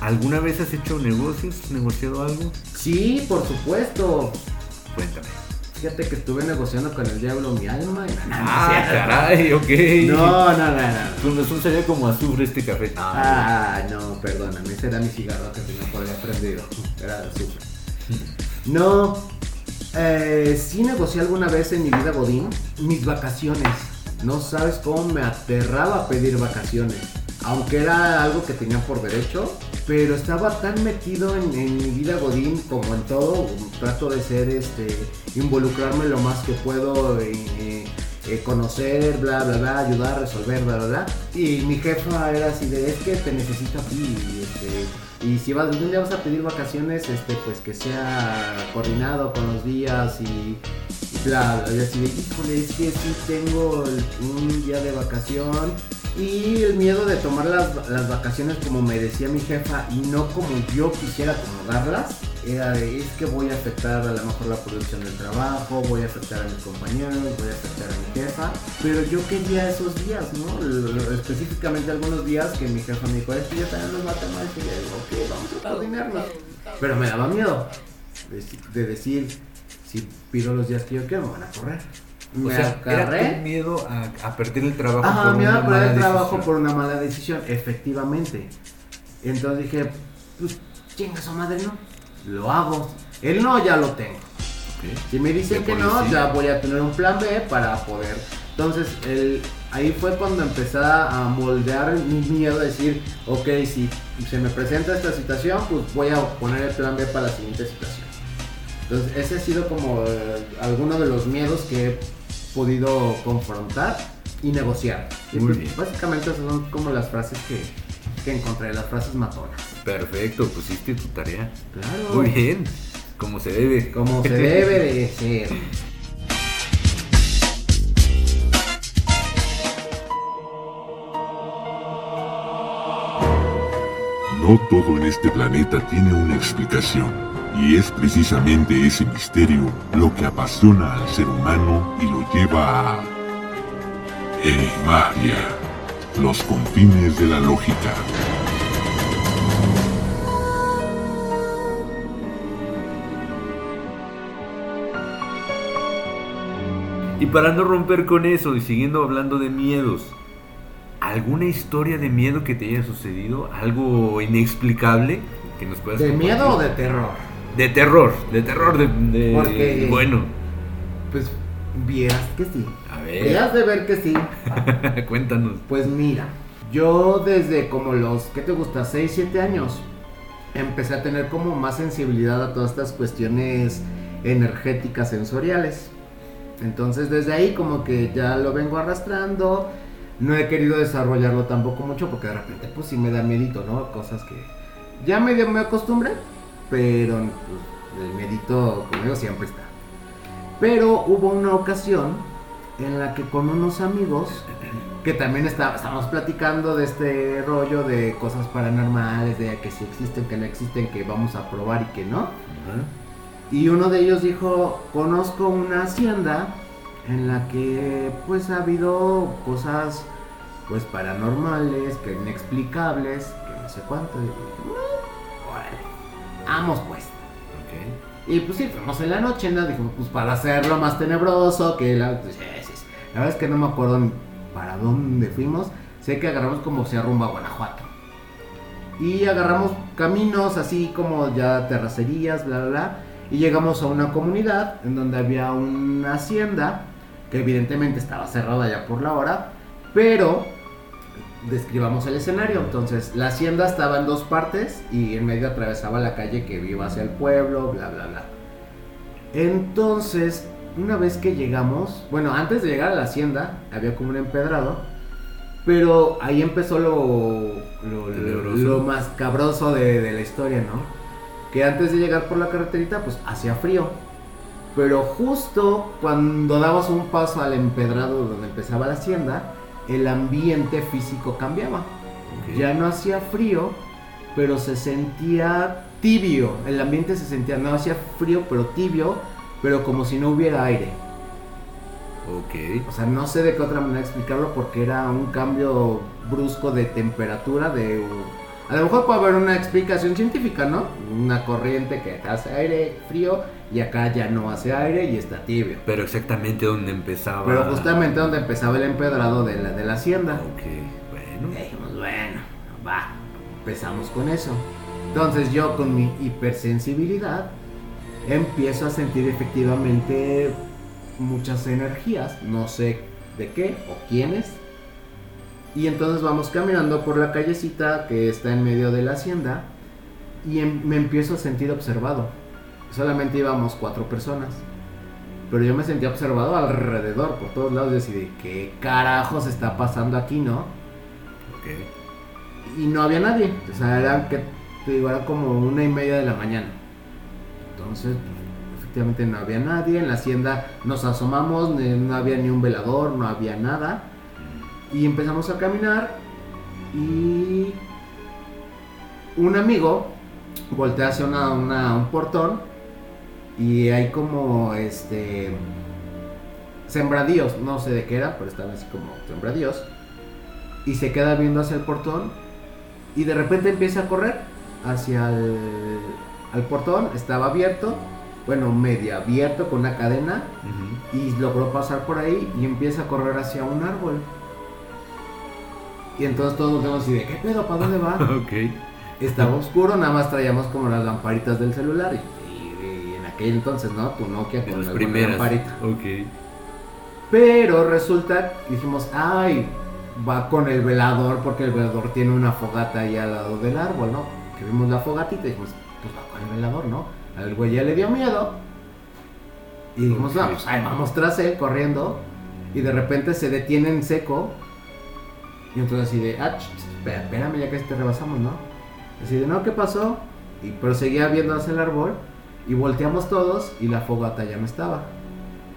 D: ¿Alguna vez has hecho negocios? ¿Negociado algo?
E: Sí, por supuesto.
D: Cuéntame.
E: Fíjate que estuve negociando con el diablo mi alma. y- no, no,
D: Ah,
E: cierto.
D: caray, ok.
E: No, no, no, no.
D: Con razón sabía como azufre este café.
E: Ah, no, perdóname, ese era mi cigarro que tenía por ahí prendido. Era de azúcar. No, eh, sí negocié alguna vez en mi vida Godín mis vacaciones. No sabes cómo me aterraba pedir vacaciones. Aunque era algo que tenía por derecho, pero estaba tan metido en, mi vida Godín como en todo. Trato de ser, este, involucrarme lo más que puedo, eh, eh, eh, conocer, bla, bla, bla, ayudar, resolver, bla, bla, bla. Y mi jefa era así de, es que te necesito a ti, y, este, y si vas, algún día vas a pedir vacaciones, este, pues que sea coordinado con los días y, bla, bla, y así de, híjole, es que sí tengo un día de vacación y el miedo de tomar las, las vacaciones como me decía mi jefa y no como yo quisiera acomodarlas, era de, es que voy a afectar a lo mejor la producción del trabajo, voy a afectar a mis compañeros, voy a afectar a mi jefa, pero yo quería esos días, ¿no? Específicamente algunos días que mi jefa me dijo, es que yo también los mal, y digo, ok, vamos a coordinarnos. Pero me daba miedo de, de decir, si pido los días que yo quiero, me van a correr.
D: O
E: Me
D: sea,
E: agarré.
D: era tu miedo a, a perder el trabajo
E: Ajá,
D: por
E: me
D: una
E: a perder el
D: mala
E: trabajo
D: decisión.
E: por una mala decisión, efectivamente. Entonces dije, pues chinga su madre, no. Lo hago. El no ya lo tengo. Si me dicen que no, ya voy a tener un plan B para poder. Entonces, el, ahí fue cuando empecé a moldear mi miedo a decir, ok, si se me presenta esta situación, pues voy a poner el plan B para la siguiente situación. Entonces, ese ha sido como eh, alguno de los miedos que he podido confrontar y negociar. Y
D: Muy
E: pues,
D: bien.
E: Básicamente esas son como las frases que, que encontré, las frases matonas.
D: Perfecto, pusiste tu tarea.
E: Claro.
D: Muy bien. Como se debe.
E: Como se debe de ser.
C: No todo en este planeta tiene una explicación, y es precisamente ese misterio lo que apasiona al ser humano y lo lleva a... Enigmagia, los confines de la lógica.
D: Y para no romper con eso y siguiendo hablando de miedos, ¿alguna historia de miedo que te haya sucedido? ¿Algo inexplicable que nos puedas
E: ¿De
D: compartir?
E: miedo o de terror?
D: De terror, de terror, de, de-
E: Porque-
D: bueno.
E: Pues Vieras que sí.
D: A ver.
E: Vieras de ver que sí.
D: Cuéntanos.
E: Pues mira, yo desde como los, ¿qué te gusta? 6, 7 años, empecé a tener como más sensibilidad a todas estas cuestiones energéticas sensoriales. Entonces desde ahí como que ya lo vengo arrastrando. No he querido desarrollarlo tampoco mucho porque de repente pues sí me da miedito, ¿no? Cosas que ya medio me acostumbré, pero pues, el miedito conmigo siempre está. Pero hubo una ocasión en la que con unos amigos que también está- estábamos platicando de este rollo de cosas paranormales, de que si existen, que no existen, que vamos a probar y que no. Y uno de ellos dijo, conozco una hacienda en la que pues ha habido cosas pues paranormales, que inexplicables, que no sé cuánto. Y dije, "Mm, órale, vamos pues. Y pues sí, fuimos en la noche, ¿no? Dijimos, pues para hacerlo más tenebroso, que la... La verdad es que no me acuerdo ni para dónde fuimos. Sé que agarramos como si rumbo a Guanajuato. Y agarramos caminos así como ya terracerías, bla, bla, bla. Y llegamos a una comunidad en donde había una hacienda que evidentemente estaba cerrada ya por la hora. Pero describamos el escenario. Entonces, la hacienda estaba en dos partes y en medio atravesaba la calle que iba hacia el pueblo, bla, bla, bla. Entonces, una vez que llegamos, bueno, antes de llegar a la hacienda, había como un empedrado, pero ahí empezó lo, lo, lo,
D: Tenebroso.
E: lo más cabroso de, de la historia, ¿no? Que antes de llegar por la carreterita, pues hacía frío. Pero justo cuando dabas un paso al empedrado donde empezaba la hacienda, el ambiente físico cambiaba. Ya no hacía frío, pero se sentía tibio. El ambiente se sentía, no hacía frío, pero tibio, pero como si no hubiera aire.
D: Ok.
E: O sea, no sé de qué otra manera explicarlo porque era un cambio brusco de temperatura, de... A lo mejor puede haber una explicación científica, ¿no? Una corriente que hace aire frío y acá ya no hace aire y está tibio.
D: Pero exactamente donde empezaba.
E: Pero justamente donde empezaba el empedrado de la, de la hacienda.
D: Ok, bueno.
E: Dijimos, bueno, va, empezamos con eso. Entonces yo con mi hipersensibilidad empiezo a sentir efectivamente muchas energías, no sé de qué o quiénes. Y entonces vamos caminando por la callecita que está en medio de la hacienda y em- me empiezo a sentir observado. Solamente íbamos cuatro personas. Pero yo me sentía observado alrededor, por todos lados, y así de qué carajos está pasando aquí, ¿no? Y no había nadie. O sea, era que te digo, era como una y media de la mañana. Entonces, pues, efectivamente no había nadie. En la hacienda nos asomamos, ni- no había ni un velador, no había nada. Y empezamos a caminar. Y un amigo voltea hacia una, una- un portón. Y hay como este sembradíos, no sé de qué era, pero estaban así como sembradíos. Y se queda viendo hacia el portón. Y de repente empieza a correr hacia el al portón. Estaba abierto, bueno, medio abierto con una cadena. Y logró pasar por ahí y empieza a correr hacia un árbol. Y entonces todos nos vemos así de, ¿qué pedo? ¿Para dónde va?
D: ok.
E: Estaba oscuro, nada más traíamos como las lamparitas del celular. Y, aquel entonces, ¿no? Tu Nokia con
D: Las
E: alguna
D: primeras.
E: lamparita.
D: Ok.
E: Pero resulta, dijimos, ay, va con el velador porque el velador tiene una fogata ahí al lado del árbol, ¿no? Que vimos la fogatita y dijimos, pues va con el velador, ¿no? Al güey ya le dio miedo. Y dijimos,
D: Ok.
E: vamos, ahí vamos tras él corriendo. Y de repente se detiene en seco. Y entonces así de, ah, espérame ya que te rebasamos, ¿no? Así de, no, ¿qué pasó? Y pero seguía viendo hacia el árbol. Y volteamos todos y la fogata ya no estaba.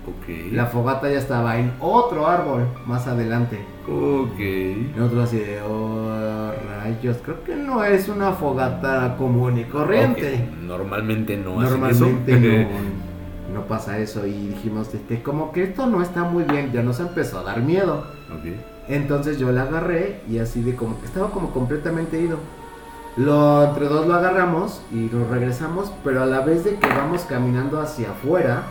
D: Ok.
E: La fogata ya estaba en otro árbol más adelante.
D: Ok.
E: Y nosotros así de, oh, rayos, creo que no es una fogata común y corriente.
D: Normalmente no hacen
E: Normalmente
D: eso.
E: no, no pasa eso. Y dijimos, este, como que esto no está muy bien, ya nos empezó a dar miedo.
D: ok.
E: Entonces yo la agarré y así de como que estaba como completamente ido. Lo, entre dos lo agarramos y lo regresamos, pero a la vez de que vamos caminando hacia afuera,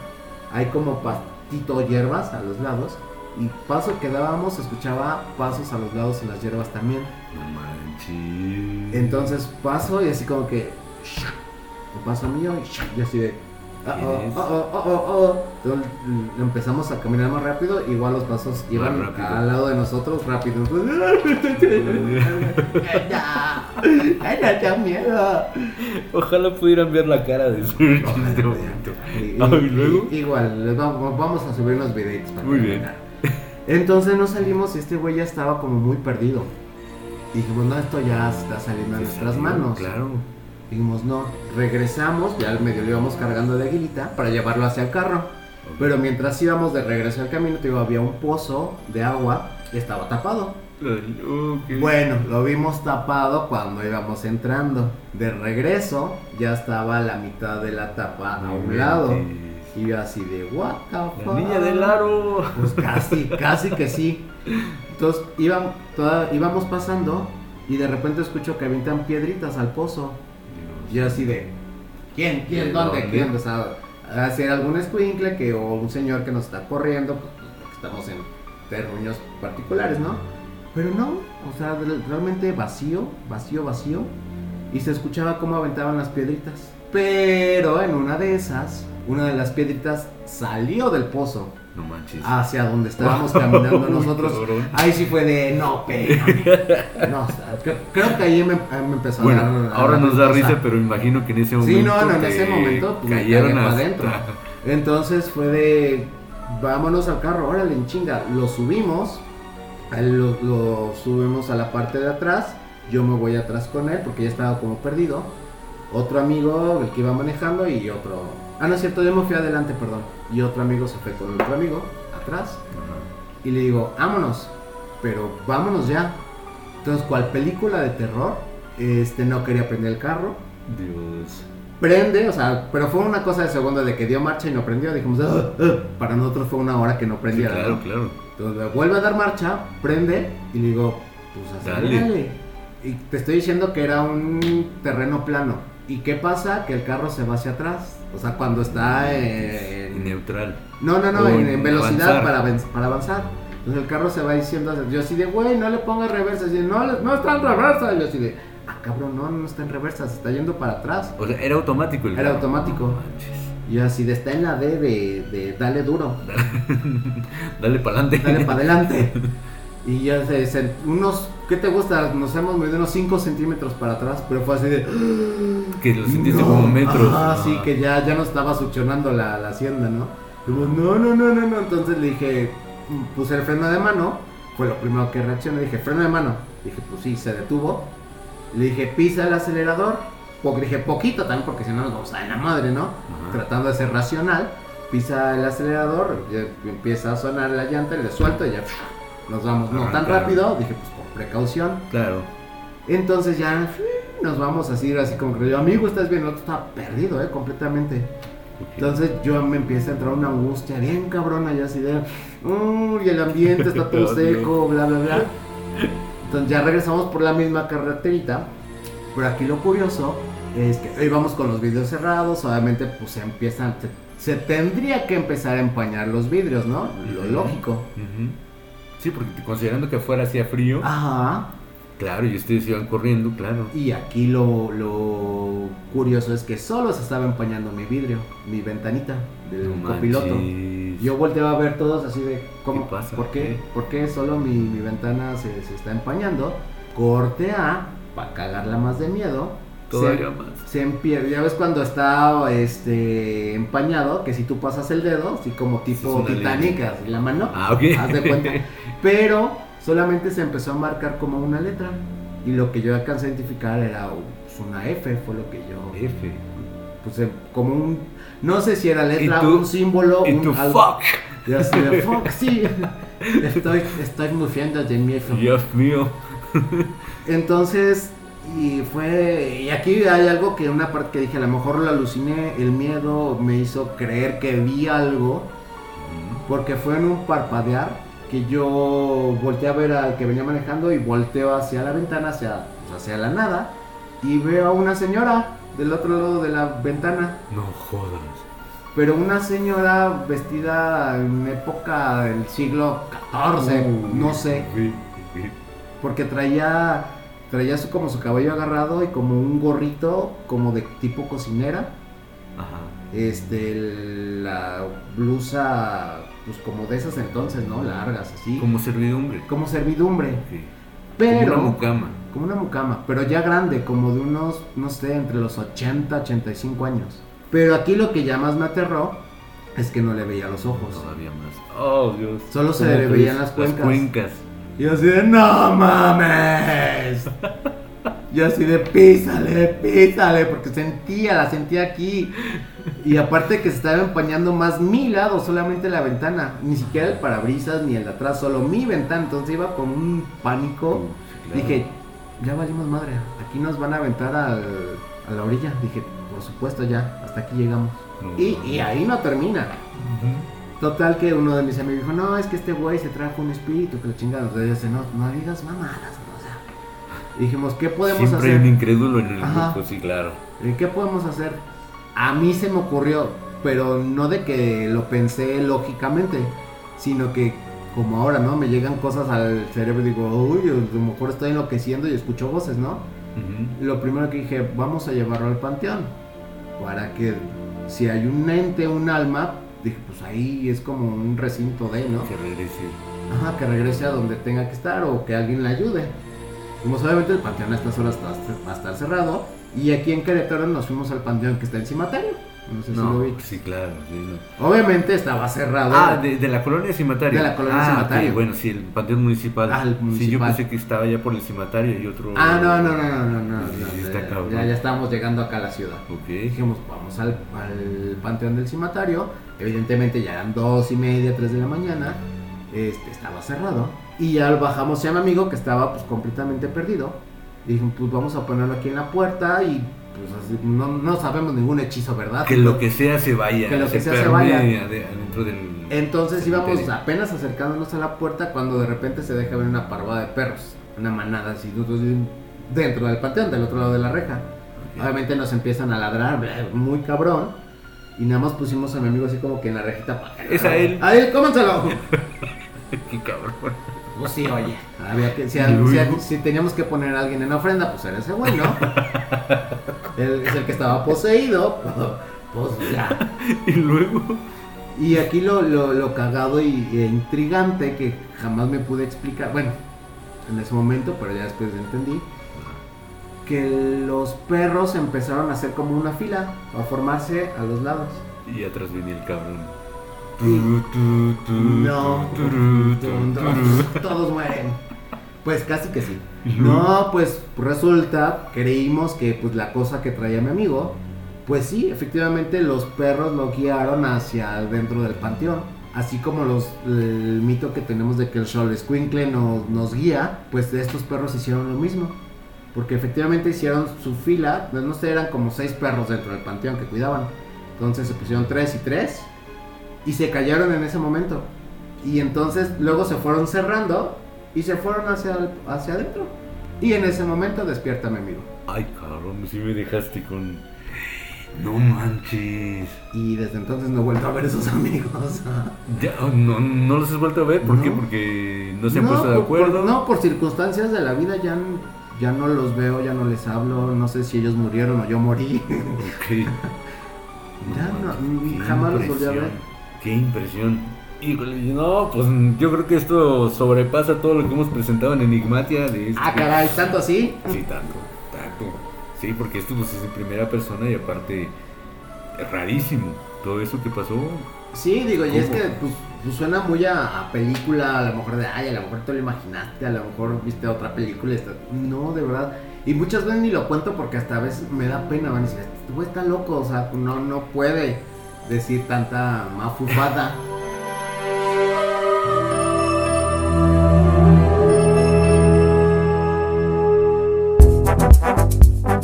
E: hay como pastito hierbas a los lados. Y paso que dábamos, escuchaba pasos a los lados en las hierbas también.
D: No manches.
E: Entonces paso y así como que. Paso mío y, y así de. Ah,
D: ¿Quién
E: oh, oh, oh, oh, oh, oh. Entonces, mm, empezamos a caminar más rápido, igual los pasos iban al lado de nosotros rápido. Ay, ya, ya, miedo.
D: Ojalá pudieran ver la cara de en este momento.
E: Y-
D: Ah,
E: y-
D: y luego.
E: y- igual, les vamos, vamos a subir unos videitos. para
D: Muy bien.
E: Entonces nos salimos y este güey ya estaba como muy perdido. Dijimos, no, esto ya está saliendo de nuestras manos.
D: Claro.
E: Dijimos, no, regresamos, ya al medio lo íbamos cargando de aguilita para llevarlo hacia el carro. Pero mientras íbamos de regreso al camino, te digo, había un pozo de agua que estaba tapado. Bueno, lo vimos tapado cuando íbamos entrando. De regreso, ya estaba la mitad de la tapa a un lado. Y yo así de, what the
D: La
E: fuck?"
D: niña del aro.
E: Pues casi, casi que sí. Entonces íbamos, toda- íbamos pasando y de repente escucho que avientan piedritas al pozo. Yo así de, ¿quién? ¿Quién?
D: ¿De
E: ¿Dónde?
D: dónde?
E: ¿Quién? O sea, hacer algún escuincle que, o un señor que nos está corriendo, pues, porque estamos en terruños particulares, ¿no? Pero no, o sea, re- realmente vacío, vacío, vacío. Y se escuchaba cómo aventaban las piedritas. Pero en una de esas, una de las piedritas salió del pozo
D: No manches.
E: hacia donde estábamos caminando nosotros. Ahí sí fue de no, pero. No, creo que ahí me, me empezó
D: Bueno,
E: a dar. a
D: ahora
E: dar
D: nos da risa, pero imagino que en ese momento.
E: Sí, no, no, en ese momento pues, me
D: cayeron hasta-
E: adentro. Entonces fue de vámonos al carro, órale, en chinga. Lo subimos, a lo, lo subimos a la parte de atrás. Yo me voy atrás con él porque ya estaba como perdido. Otro amigo, el que iba manejando, y otro. Ah, no es cierto, yo me fui adelante, perdón. Y otro amigo se fue con otro amigo atrás. Y le digo, vámonos, pero vámonos ya. Entonces, cual película de terror, este no quería prender el carro.
D: Dios.
E: Prende, o sea, pero fue una cosa de segundo de que dio marcha y no prendió. Dijimos, "Ah, ah". para nosotros fue una hora que no
D: Sí,
E: prendía.
D: claro, claro.
E: Entonces vuelve a dar marcha, prende y le digo, pues
D: Dale.
E: dale. Y te estoy diciendo que era un terreno plano. ¿Y qué pasa? Que el carro se va hacia atrás. O sea, cuando está en...
D: En neutral.
E: No, no, no, en, en velocidad
D: avanzar.
E: para, para avanzar. Entonces el carro se va diciendo, yo así de, güey, no le pongas reversa. Así de, no, está en reversa. Y yo así de, ah, cabrón, no, no está en reversa, se está yendo para atrás.
D: O sea, era automático el
E: Era
D: carro.
E: automático.
D: No manches.
E: Y yo así de, está en la D de, de dale duro,
D: Dale para adelante.
E: dale para adelante. Y ya se, se- unos, ¿qué te gusta? Nos hemos medido unos 5 centímetros para atrás, pero fue así de...
D: Que lo sentiste
E: No.
D: como metros.
E: Ah, sí, que ya, ya no estaba succionando la, la hacienda, ¿no? Digo, no, no, no, no, no. Entonces le dije, puse el freno de mano. Fue lo primero que reaccioné. Dije, freno de mano. Dije, pues sí, se detuvo. Le dije, pisa el acelerador. Po- dije, poquito también, porque si no nos vamos a dar la madre, ¿no? Tratando de ser racional. Pisa el acelerador, empieza a sonar la llanta, le suelto y ya nos vamos. No tan rápido, dije, pues precaución.
D: Claro.
E: Entonces ya nos vamos así, así como que yo, amigo, estás bien, el otro estaba perdido, eh, completamente. Entonces yo me empieza a entrar una angustia bien cabrona, ya así de, "Uy, el ambiente está todo seco, bla, bla, bla. Entonces ya regresamos por la misma carreterita, pero aquí lo curioso es que íbamos con los vidrios cerrados, obviamente pues se empiezan, se, se tendría que empezar a empañar los vidrios, ¿no? Lo lógico.
D: Sí, porque considerando que afuera hacía frío.
E: Ajá.
D: Claro, y ustedes iban corriendo, claro.
E: Y aquí lo, lo curioso es que solo se estaba empañando mi vidrio, mi ventanita del
D: No
E: copiloto.
D: manches.
E: Yo volteaba a ver todos así de, ¿cómo?
D: ¿Qué pasa?
E: ¿Por qué? ¿Por qué solo mi, mi ventana se, se está empañando? Corte A, para cagarla más de miedo.
D: Todavía
E: se,
D: más.
E: Se empie- ya ves cuando está este empañado, que si tú pasas el dedo, así como tipo Titanic, así la mano,
D: Ah, ok.
E: haz de cuenta. Pero solamente se empezó a marcar como una letra. Y lo que yo alcancé a identificar era pues, una F, fue lo que yo.
D: F.
E: Pues eh, como un. No sé si era letra, un símbolo.
D: ¿Y
E: un
D: tú,
E: algo.
D: fuck?
E: Y así de fuck, sí. Estoy, estoy muriendo de miedo.
D: Dios mío.
E: Entonces, y fue. Y aquí hay algo que una parte que dije, a lo mejor lo aluciné, el miedo me hizo creer que vi algo. Porque fue en un parpadear que yo volteé a ver al que venía manejando y volteo hacia la ventana, hacia, hacia la nada. Y veo a una señora del otro lado de la ventana.
D: No jodas.
E: Pero una señora vestida en época del siglo XIV, no sé. Porque traía, traía su, como su cabello agarrado y como un gorrito como de tipo cocinera.
D: Ajá.
E: este, la blusa, pues como de esas entonces, ¿no? Largas, así.
D: Como servidumbre.
E: Como servidumbre.
D: Ok.
E: Pero...
D: Como una mucama.
E: Como una mucama, pero ya grande, como de unos, no sé, entre los 80, 85 años. Pero aquí lo que ya más me aterró es que no le veía los ojos.
D: Todavía más. Oh, Dios.
E: Solo se
D: ¿Cómo
E: le veían las cuencas.
D: cuencas.
E: Y así de, no mames. Yo así de, písale, písale, porque sentía, la sentía aquí. Y aparte que se estaba empañando más mi lado, solamente la ventana. Ni siquiera el parabrisas ni el de atrás, solo mi ventana. Entonces iba con un pánico.
D: claro.
E: Dije, ya valimos madre, aquí nos van a aventar al- a la orilla. Dije, por supuesto ya, hasta aquí llegamos.
D: No,
E: y,
D: no.
E: y ahí no termina. Total que uno de mis amigos dijo, no, es que este güey se trajo un espíritu, que lo chingaron. Entonces yo no, no digas mamadas, y dijimos, ¿qué podemos
D: Siempre
E: hacer?
D: hay un incrédulo en el
E: Ajá.
D: grupo, sí, claro.
E: Eh, ¿Qué podemos hacer? A mí se me ocurrió, pero no de que lo pensé lógicamente, sino que como ahora, ¿no? Me llegan cosas al cerebro y digo, uy, a lo mejor estoy enloqueciendo y escucho voces, ¿no? Lo primero que dije, vamos a llevarlo al panteón, para que si hay un ente, un alma, dije, pues ahí es como un recinto de, ¿no?
D: Que regrese.
E: Ajá, que regrese a donde tenga que estar o que alguien le ayude. Como obviamente el panteón a estas horas va a estar cerrado. Y aquí en Querétaro nos fuimos al panteón que está en Cimatario. No sé si lo vi.
D: sí, claro. sí, no.
E: Obviamente estaba cerrado.
D: Ah, de, de la colonia Cimatario.
E: De la colonia
D: ah,
E: Cimatario.
D: ok, bueno, sí, el panteón municipal.
E: Ah, el
D: Sí, yo
E: municipal.
D: pensé que estaba ya por el Cimatario y otro.
E: Ah, no, no, no, no, no, no.
D: Sí, sí, está
E: ya, ya estábamos llegando acá a la ciudad.
D: Ok.
E: Dijimos, vamos al, al panteón del cimatario. Evidentemente ya eran dos y media, tres de la mañana. Este, estaba cerrado. Y ya bajamos ya mi amigo que estaba pues completamente perdido. Y dijimos, pues vamos a ponerlo aquí en la puerta y pues así, no, no sabemos ningún hechizo, ¿verdad?
D: Que lo que sea se vaya.
E: Que lo que sea se vaya.
D: adentro del.
E: Entonces íbamos apenas acercándonos a la puerta cuando de repente se deja ver una parvada de perros, una manada así, dentro del panteón, del otro lado de la reja. Obviamente nos empiezan a ladrar, muy cabrón. Y nada más pusimos a mi amigo así como que en la rejita para
D: Es a él.
E: A él, cómanselo.
D: Qué cabrón.
E: Pues sí, oye. Había que, si, teníamos que poner a alguien en ofrenda, pues era ese güey, ¿no? Él es el que estaba poseído. Pues ya.
D: Y luego.
E: Y aquí lo, lo, lo cagado y, e intrigante que jamás me pude explicar, bueno, en ese momento, pero ya después entendí, que los perros empezaron a hacer como una fila, a formarse a los lados.
D: Y atrás venía el cabrón.
E: No, todos mueren. Pues casi que sí. No, pues resulta, creímos que pues la cosa que traía mi amigo, pues sí, efectivamente los perros lo guiaron hacia dentro del panteón. Así como los, el mito que tenemos de que el Sol Squinkle nos, nos guía, pues estos perros hicieron lo mismo. Porque efectivamente hicieron su fila, no no sé, eran como seis perros dentro del panteón que cuidaban. Entonces se pusieron tres y tres y se callaron en ese momento. Y entonces luego se fueron cerrando y se fueron hacia, el- hacia adentro. Y en ese momento despierta mi amigo.
D: Ay, cabrón, si me dejaste con. No manches.
E: Y desde entonces no he vuelto a ver a esos amigos.
D: Ya, no, no los has vuelto a ver. ¿Por qué? Porque no se han puesto de
E: por-
D: acuerdo.
E: no, por circunstancias de la vida ya, ya no los veo, ya no les hablo. No sé si ellos murieron o yo morí.
D: Ok.
E: Ya no, jamás los volví a ver.
D: Qué impresión. Híjole, no, pues yo creo que esto sobrepasa todo lo que hemos presentado en Enigmatia. De este-
E: ah, caray, tanto así.
D: Sí, tanto, tanto. Sí, porque esto pues, es en primera persona y aparte es rarísimo. Todo eso que pasó.
E: Sí, digo, y es que pues, pues suena muy a, a película, a lo mejor de, ay, a lo mejor te lo imaginaste, a lo mejor viste otra película y está... No, de verdad. Y muchas veces ni lo cuento porque hasta a veces me da pena, van a decir, este güey está loco, o sea, no, no puede decir tanta mafufada.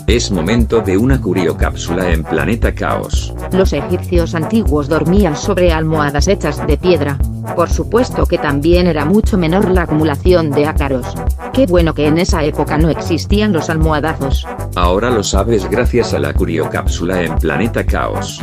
B: Es momento de una curiocápsula en Planeta Caos.
A: Los egipcios antiguos dormían sobre almohadas hechas de piedra. Por supuesto que también era mucho menor la acumulación de ácaros. Qué bueno que en esa época no existían los almohadazos.
B: Ahora lo sabes gracias a la curiocápsula en Planeta Caos.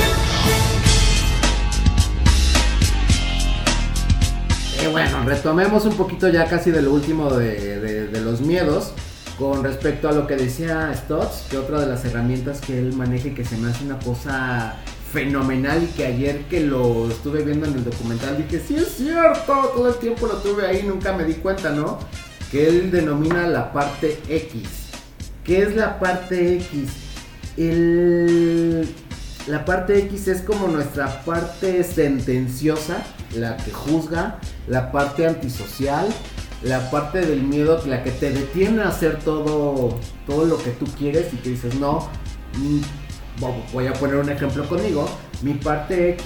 E: Bueno, retomemos un poquito ya casi de lo último de, los miedos. Con respecto a lo que decía Stotts, que otra de las herramientas que él maneja y que se me hace una cosa fenomenal y que ayer que lo estuve viendo en el documental dije, sí es cierto, todo el tiempo lo tuve ahí, nunca me di cuenta, ¿no? Que él denomina la parte X. ¿Qué es la parte X? El- la parte X es como nuestra parte sentenciosa, la que juzga, la parte antisocial, la parte del miedo, la que te detiene a hacer todo, todo lo que tú quieres y que dices, no, mm, vo- voy a poner un ejemplo conmigo, mi parte X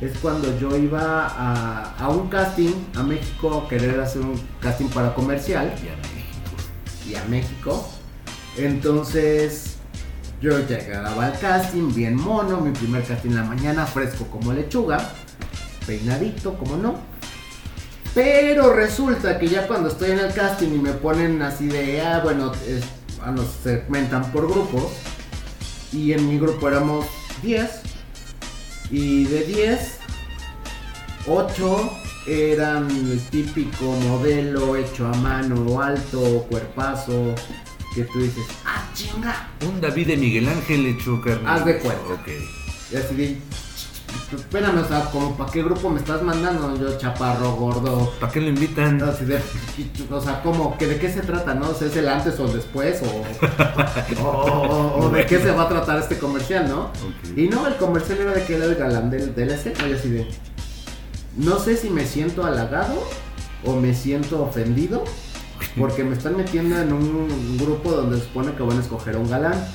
E: es cuando yo iba a, a un casting a México, a querer hacer un casting para comercial. Y a México. Entonces, yo llegaba al casting, bien mono, mi primer casting en la mañana, fresco como lechuga, peinadito, como no. Pero resulta que ya cuando estoy en el casting y me ponen así de, ah, bueno, es- ah, nos segmentan por grupos. Y en mi grupo éramos 10. Y de 10, 8 eran el típico modelo hecho a mano, alto, cuerpazo, que tú dices, ah, chinga.
D: Un David de Miguel Ángel hecho carne.
E: Haz de cuenta.
D: Ok.
E: Y así de, espérame, o sea, como para qué grupo me estás mandando, yo chaparro, gordo.
D: ¿Para qué lo invitan?
E: Así de, o sea, como, que de qué se trata, no? O sea, ¿Es el antes o el después? O, o, o- o de qué se va a tratar este comercial, ¿no? Y no, el comercial era de que era el galán del, del escena, y así de, no sé si me siento halagado o me siento ofendido porque me están metiendo en un grupo donde se supone que van a escoger a un galán.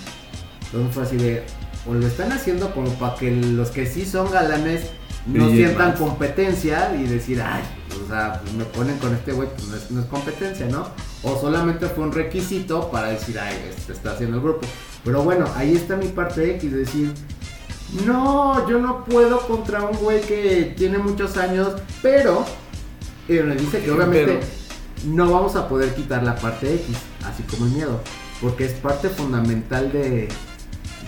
E: Entonces fue así de, o lo están haciendo como para que los que sí son galanes no sientan
D: más.
E: competencia y decir, ay, o sea, pues me ponen con este güey, pues no es, no es competencia, ¿no? O solamente fue un requisito para decir, ay, este está haciendo el grupo. Pero bueno, ahí está mi parte X, decir, no, yo no puedo contra un güey que tiene muchos años, pero eh, me dice que obviamente no vamos a poder quitar la parte X, así como el miedo, porque es parte fundamental de,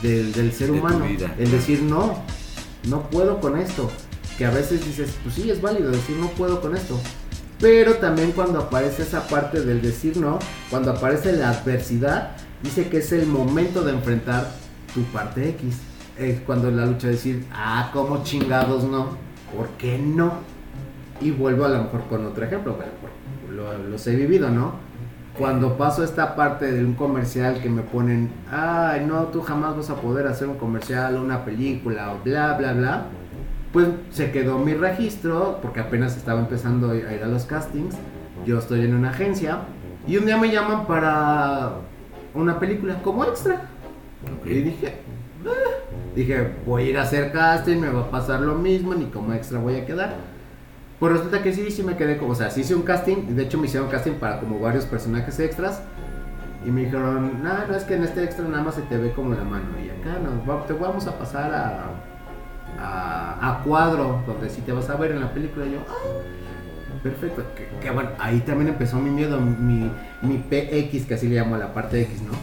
E: del, del ser
D: De
E: humano. El decir no, no puedo con esto. Que a veces dices, pues sí, es válido decir no puedo con esto. Pero también cuando aparece esa parte del decir no, cuando aparece la adversidad, dice que es el momento de enfrentar tu parte X. Es cuando la lucha de decir, ah, como chingados no, ¿por qué no? Y vuelvo a lo mejor con otro ejemplo, por- lo- los he vivido, ¿no? Cuando paso esta parte de un comercial que me ponen, ay, no, tú jamás vas a poder hacer un comercial, una película, o bla, bla, bla, pues se quedó mi registro, porque apenas estaba empezando a ir a los castings, yo estoy en una agencia, y un día me llaman para una película como extra. Y dije, "Ah". dije, voy a ir a hacer casting, me va a pasar lo mismo, ni como extra voy a quedar. Pues resulta que sí, sí me quedé como, o sea, sí hice un casting, de hecho me hicieron casting para como varios personajes extras. Y me dijeron, no, no es que en este extra nada más se te ve como la mano. Y acá nos te vamos a pasar a, a, a cuadro, donde sí te vas a ver en la película. Y yo, "Ah, perfecto. Que, que bueno, ahí también empezó mi miedo, mi, mi PX, que así le llamo a la parte X, ¿no?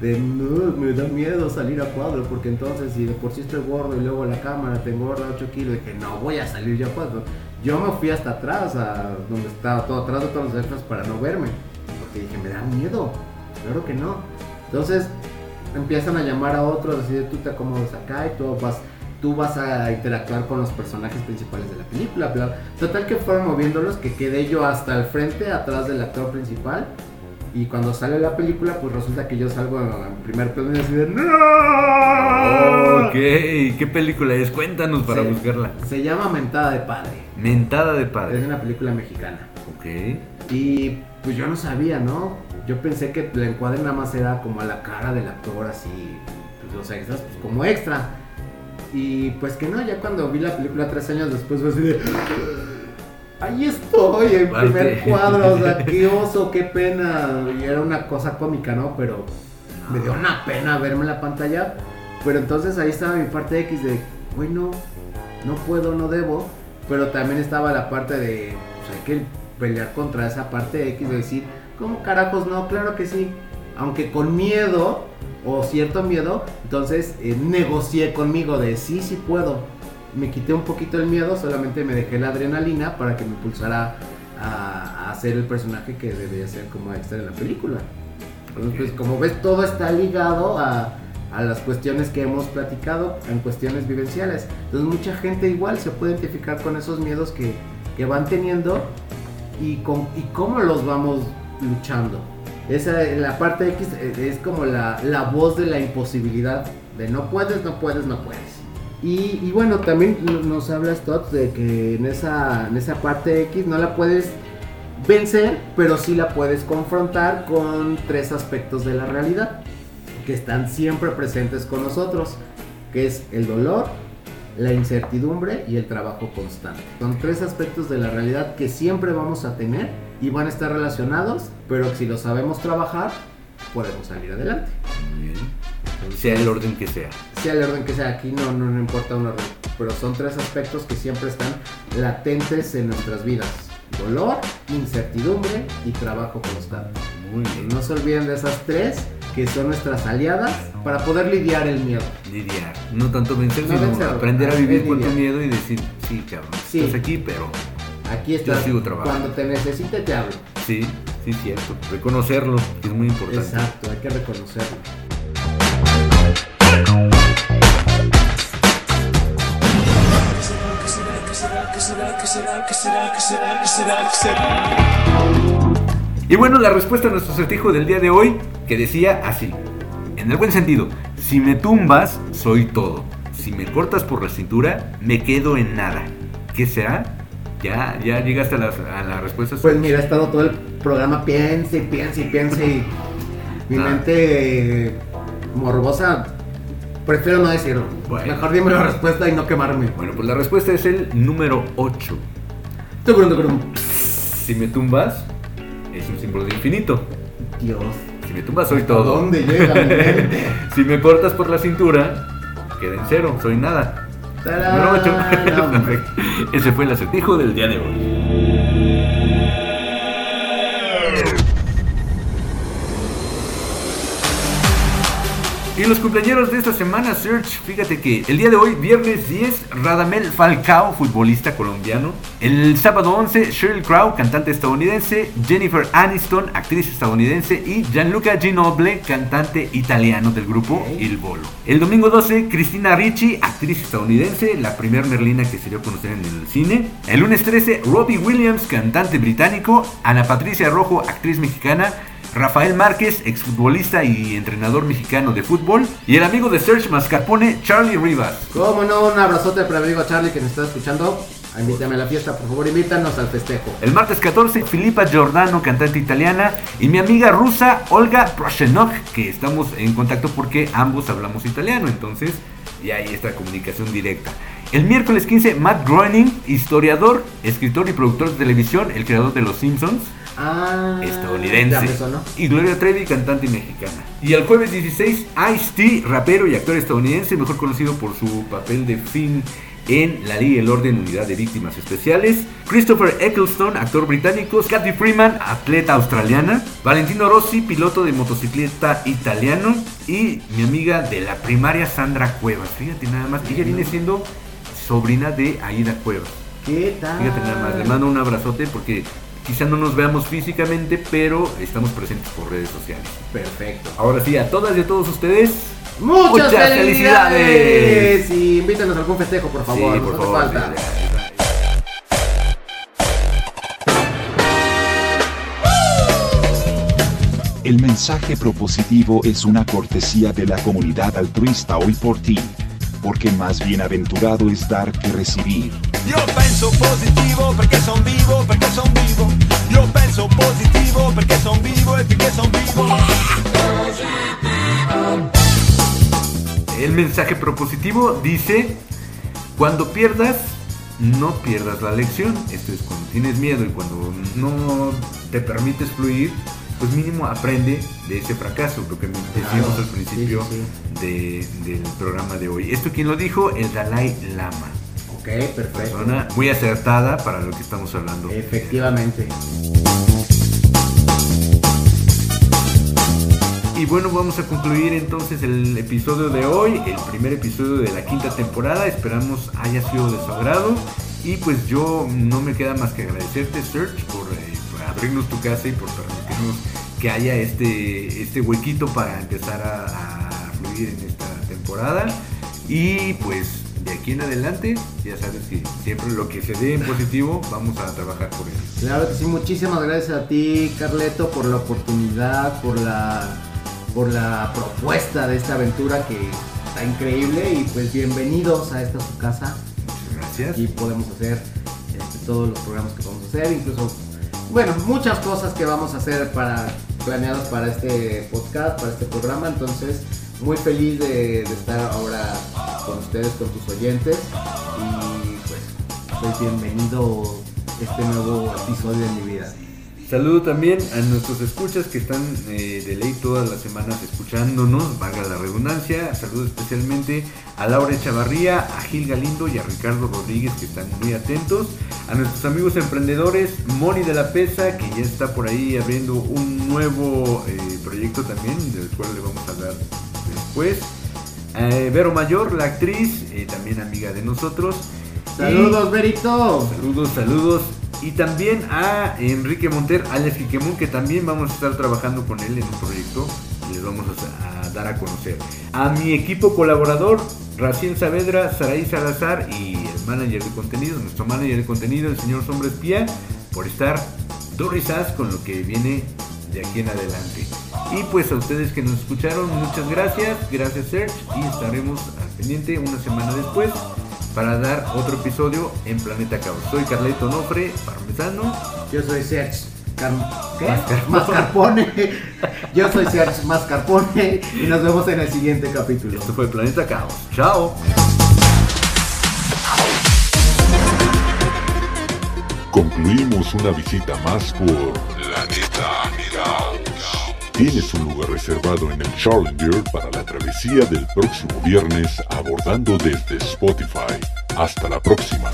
E: De no, me da miedo salir a cuadro, porque entonces si de por sí estoy gordo y luego la cámara te engorda 8 kilos, dije, no voy a salir yo a cuadro. Yo me fui hasta atrás, a donde estaba todo atrás de todos los extras para no verme, porque dije, me da miedo, claro que no. Entonces empiezan a llamar a otros, así de tú te acomodas acá y tú vas, tú vas a interactuar con los personajes principales de la película, bla. Total que fueron moviéndolos, que quedé yo hasta el frente, atrás del actor principal. Y cuando sale la película, pues resulta que yo salgo en primer plano y así de ¡No!
D: Ok, ¿qué película es? Cuéntanos para
E: Se-
D: buscarla.
E: Se llama Mentada de Padre.
D: Mentada de
E: Es
D: padre.
E: una película mexicana.
D: Ok.
E: Y pues yo no sabía, ¿no? Yo pensé que el encuadre nada más era como a la cara del actor, así, pues los extras, pues como extra. Y pues que no, ya cuando vi la película tres años después fue así de... ahí estoy, en
D: Parte.
E: primer cuadro, o sea, qué oso, qué pena. Y era una cosa cómica, ¿no? Pero me dio una pena verme en la pantalla. Pero entonces ahí estaba mi parte X de, bueno, no puedo, no debo. Pero también estaba la parte de, pues hay que pelear contra esa parte X de decir, ¿cómo carajos no? Claro que sí. Aunque con miedo, o cierto miedo, entonces eh, negocié conmigo de, sí, sí puedo. Me quité un poquito el miedo, solamente me dejé la adrenalina para que me impulsara a, a ser el personaje que debía ser como extra en la película. Entonces, pues, como ves, todo está ligado a, a las cuestiones que hemos platicado en cuestiones vivenciales. Entonces, mucha gente igual se puede identificar con esos miedos que, que van teniendo y, con, y cómo los vamos luchando. Esa, la parte X eh, es como la, la voz de la imposibilidad, de no puedes, no puedes, no puedes. Y, y bueno, también no- nos hablas, Todd, de que en esa, en esa parte X no la puedes vencer, pero sí la puedes confrontar con tres aspectos de la realidad que están siempre presentes con nosotros, que es el dolor, la incertidumbre y el trabajo constante. Son tres aspectos de la realidad que siempre vamos a tener y van a estar relacionados, pero si lo sabemos trabajar, podemos salir adelante.
D: Muy bien. Sea el orden que sea.
E: Sea el orden que sea, aquí no, no, no importa un orden, pero son tres aspectos que siempre están latentes en nuestras vidas. Dolor, incertidumbre y trabajo constante.
D: Muy bien.
E: No se olviden de esas tres que son nuestras aliadas para poder lidiar el miedo.
D: Lidiar. No tanto vencer,
E: No
D: sino
E: vencerlo,
D: aprender a vivir con tu miedo y decir, sí, cabrón,
E: Sí.
D: estás aquí, pero
E: Aquí
D: yo
E: estás.
D: sigo trabajando.
E: Cuando te necesite te hablo.
D: Sí, sí, cierto. Reconocerlo, es muy importante.
E: Exacto, hay que reconocerlo.
D: Y bueno, la respuesta a nuestro acertijo del día de hoy, que decía así, en el buen sentido, si me tumbas, soy todo. Si me cortas por la cintura, me quedo en nada. ¿Qué será? Ya, ya llegaste a la, a la respuesta.
E: Pues mira, he estado todo el programa piense y piense y piense y mi
D: Ah.
E: mente eh, morbosa prefiero no decirlo.
D: Bueno.
E: Mejor dime la respuesta y no quemarme.
D: Bueno, pues la respuesta es el número 8.
E: Tucurum, tucurum.
D: Si me tumbas, es un símbolo de infinito.
E: Dios.
D: Si me tumbas, soy
E: ¿Hasta
D: todo.
E: dónde llega mi mente?
D: si me cortas por la cintura, queda en cero, soy nada. Número 8. Ese fue el acertijo del día de hoy. Y los cumpleaños de esta semana, Search, fíjate que el día de hoy, viernes 10, Radamel Falcao, futbolista colombiano. El sábado 11, Sheryl Crow, cantante estadounidense. Jennifer Aniston, actriz estadounidense. Y Gianluca Ginoble, cantante italiano del grupo Il Bolo. El domingo 12, Cristina Ricci, actriz estadounidense, la primer Merlina que se dio a conocer en el cine. El lunes 13, Robbie Williams, cantante británico. Ana Patricia Rojo, actriz mexicana. Rafael Márquez, exfutbolista y entrenador mexicano de fútbol. Y el amigo de Serge Mascarpone, Charlie Rivas.
E: Cómo no, un abrazote para mi amigo Charlie que nos está escuchando. Invítame a la fiesta, por favor, invítanos al festejo.
D: El martes 14, Filipa Giordano, cantante italiana. Y mi amiga rusa, Olga Proshenok, que estamos en contacto porque ambos hablamos italiano. Entonces, ya hay esta comunicación directa. El miércoles 15, Matt Groening, historiador, escritor y productor de televisión, el creador de Los Simpsons.
E: Ah,
D: estadounidense. Y Gloria Trevi, cantante mexicana. Y el jueves 16, Ice-T, rapero y actor estadounidense, mejor conocido por su papel de Finn en La Ley y el Orden, Unidad de Víctimas Especiales. Christopher Eccleston, actor británico. Kathy Freeman, atleta australiana. Valentino Rossi, piloto de motocicleta italiano. Y mi amiga de la primaria, Sandra Cuevas. Fíjate nada más, ella viene siendo sobrina de Aida Cuevas.
E: ¿Qué tal?
D: Fíjate nada más, le mando un abrazote porque quizá no nos veamos físicamente, pero estamos presentes por redes sociales.
E: Perfecto.
D: Ahora sí, a todas y a todos ustedes,
E: ¡Muchas,
D: Muchas
E: felicidades! Y invítanos a algún festejo, por favor.
D: Sí,
E: nos
D: por
E: hace
D: favor,
E: falta.
M: El mensaje propositivo es una cortesía de la comunidad altruista hoy por ti. Porque más bienaventurado es dar que recibir.
N: Io penso positivo perché son vivo, perché son vivo. Io penso positivo perché son vivo e perché son vivo.
D: el mensaje propositivo dice, cuando pierdas, no pierdas la lección. Esto es cuando tienes miedo y cuando no te permites fluir, pues mínimo aprende de ese fracaso, lo que decíamos al principio de- del programa de hoy. ¿Esto quién lo dijo? El Dalai Lama.
E: Ok, perfecto.
D: Persona muy acertada para lo que estamos hablando.
E: Efectivamente.
D: Y bueno, vamos a concluir entonces el episodio de hoy, el primer episodio de la quinta temporada. Esperamos haya sido de su agrado. Y pues yo no me queda más que agradecerte, Search, por, eh, por abrirnos tu casa y por permitirnos que haya este, este huequito para empezar a, a fluir en esta temporada. Y pues de aquí en adelante, ya sabes que siempre lo que se dé en positivo, vamos a trabajar por ello.
E: Claro que sí, muchísimas gracias a ti, Carleto, por la oportunidad, por la, por la propuesta de esta aventura que está increíble y pues bienvenidos a esta su casa.
D: Gracias.
E: Aquí podemos hacer este, todos los programas que vamos a hacer, incluso, bueno, muchas cosas que vamos a hacer para planeadas para este podcast, para este programa, entonces muy feliz de, de estar ahora con ustedes, con tus oyentes y pues soy bienvenido a este nuevo episodio de mi vida.
D: Saludo también a nuestros escuchas que están eh, de ley todas las semanas escuchándonos, valga la redundancia. Saludo especialmente a Laura Echavarría, a Gil Galindo y a Ricardo Rodríguez que están muy atentos. A nuestros amigos emprendedores, Moni de la Pesa, que ya está por ahí abriendo un nuevo eh, proyecto también, del cual le vamos a hablar después. Eh, Vero Mayor, la actriz, eh, también amiga de nosotros.
E: Saludos, Verito.
D: Saludos, saludos. Y también a Enrique Monter, alias Quiquemón, que también vamos a estar trabajando con él en un proyecto y les vamos a, dar a conocer. A mi equipo colaborador, Racien Saavedra, Saraí Salazar y el manager de contenido, nuestro manager de contenido, el señor Sombra Espía, por estar dos con lo que viene de aquí en adelante. Y pues a ustedes que nos escucharon, muchas gracias, gracias Serge, y estaremos al pendiente una semana después para dar otro episodio en Planeta Caos. Soy Carleto Nofre, parmesano.
E: Yo soy Serge Car- ¿qué?
D: Mascarpone.
E: Mascarpone. Yo soy Serge Mascarpone y nos vemos en el siguiente capítulo.
D: Esto fue Planeta Caos. Chao.
C: Concluimos una visita más por Planeta Caos. Tienes un lugar reservado en el Challenger para la travesía del próximo viernes abordando desde Spotify. Hasta la próxima.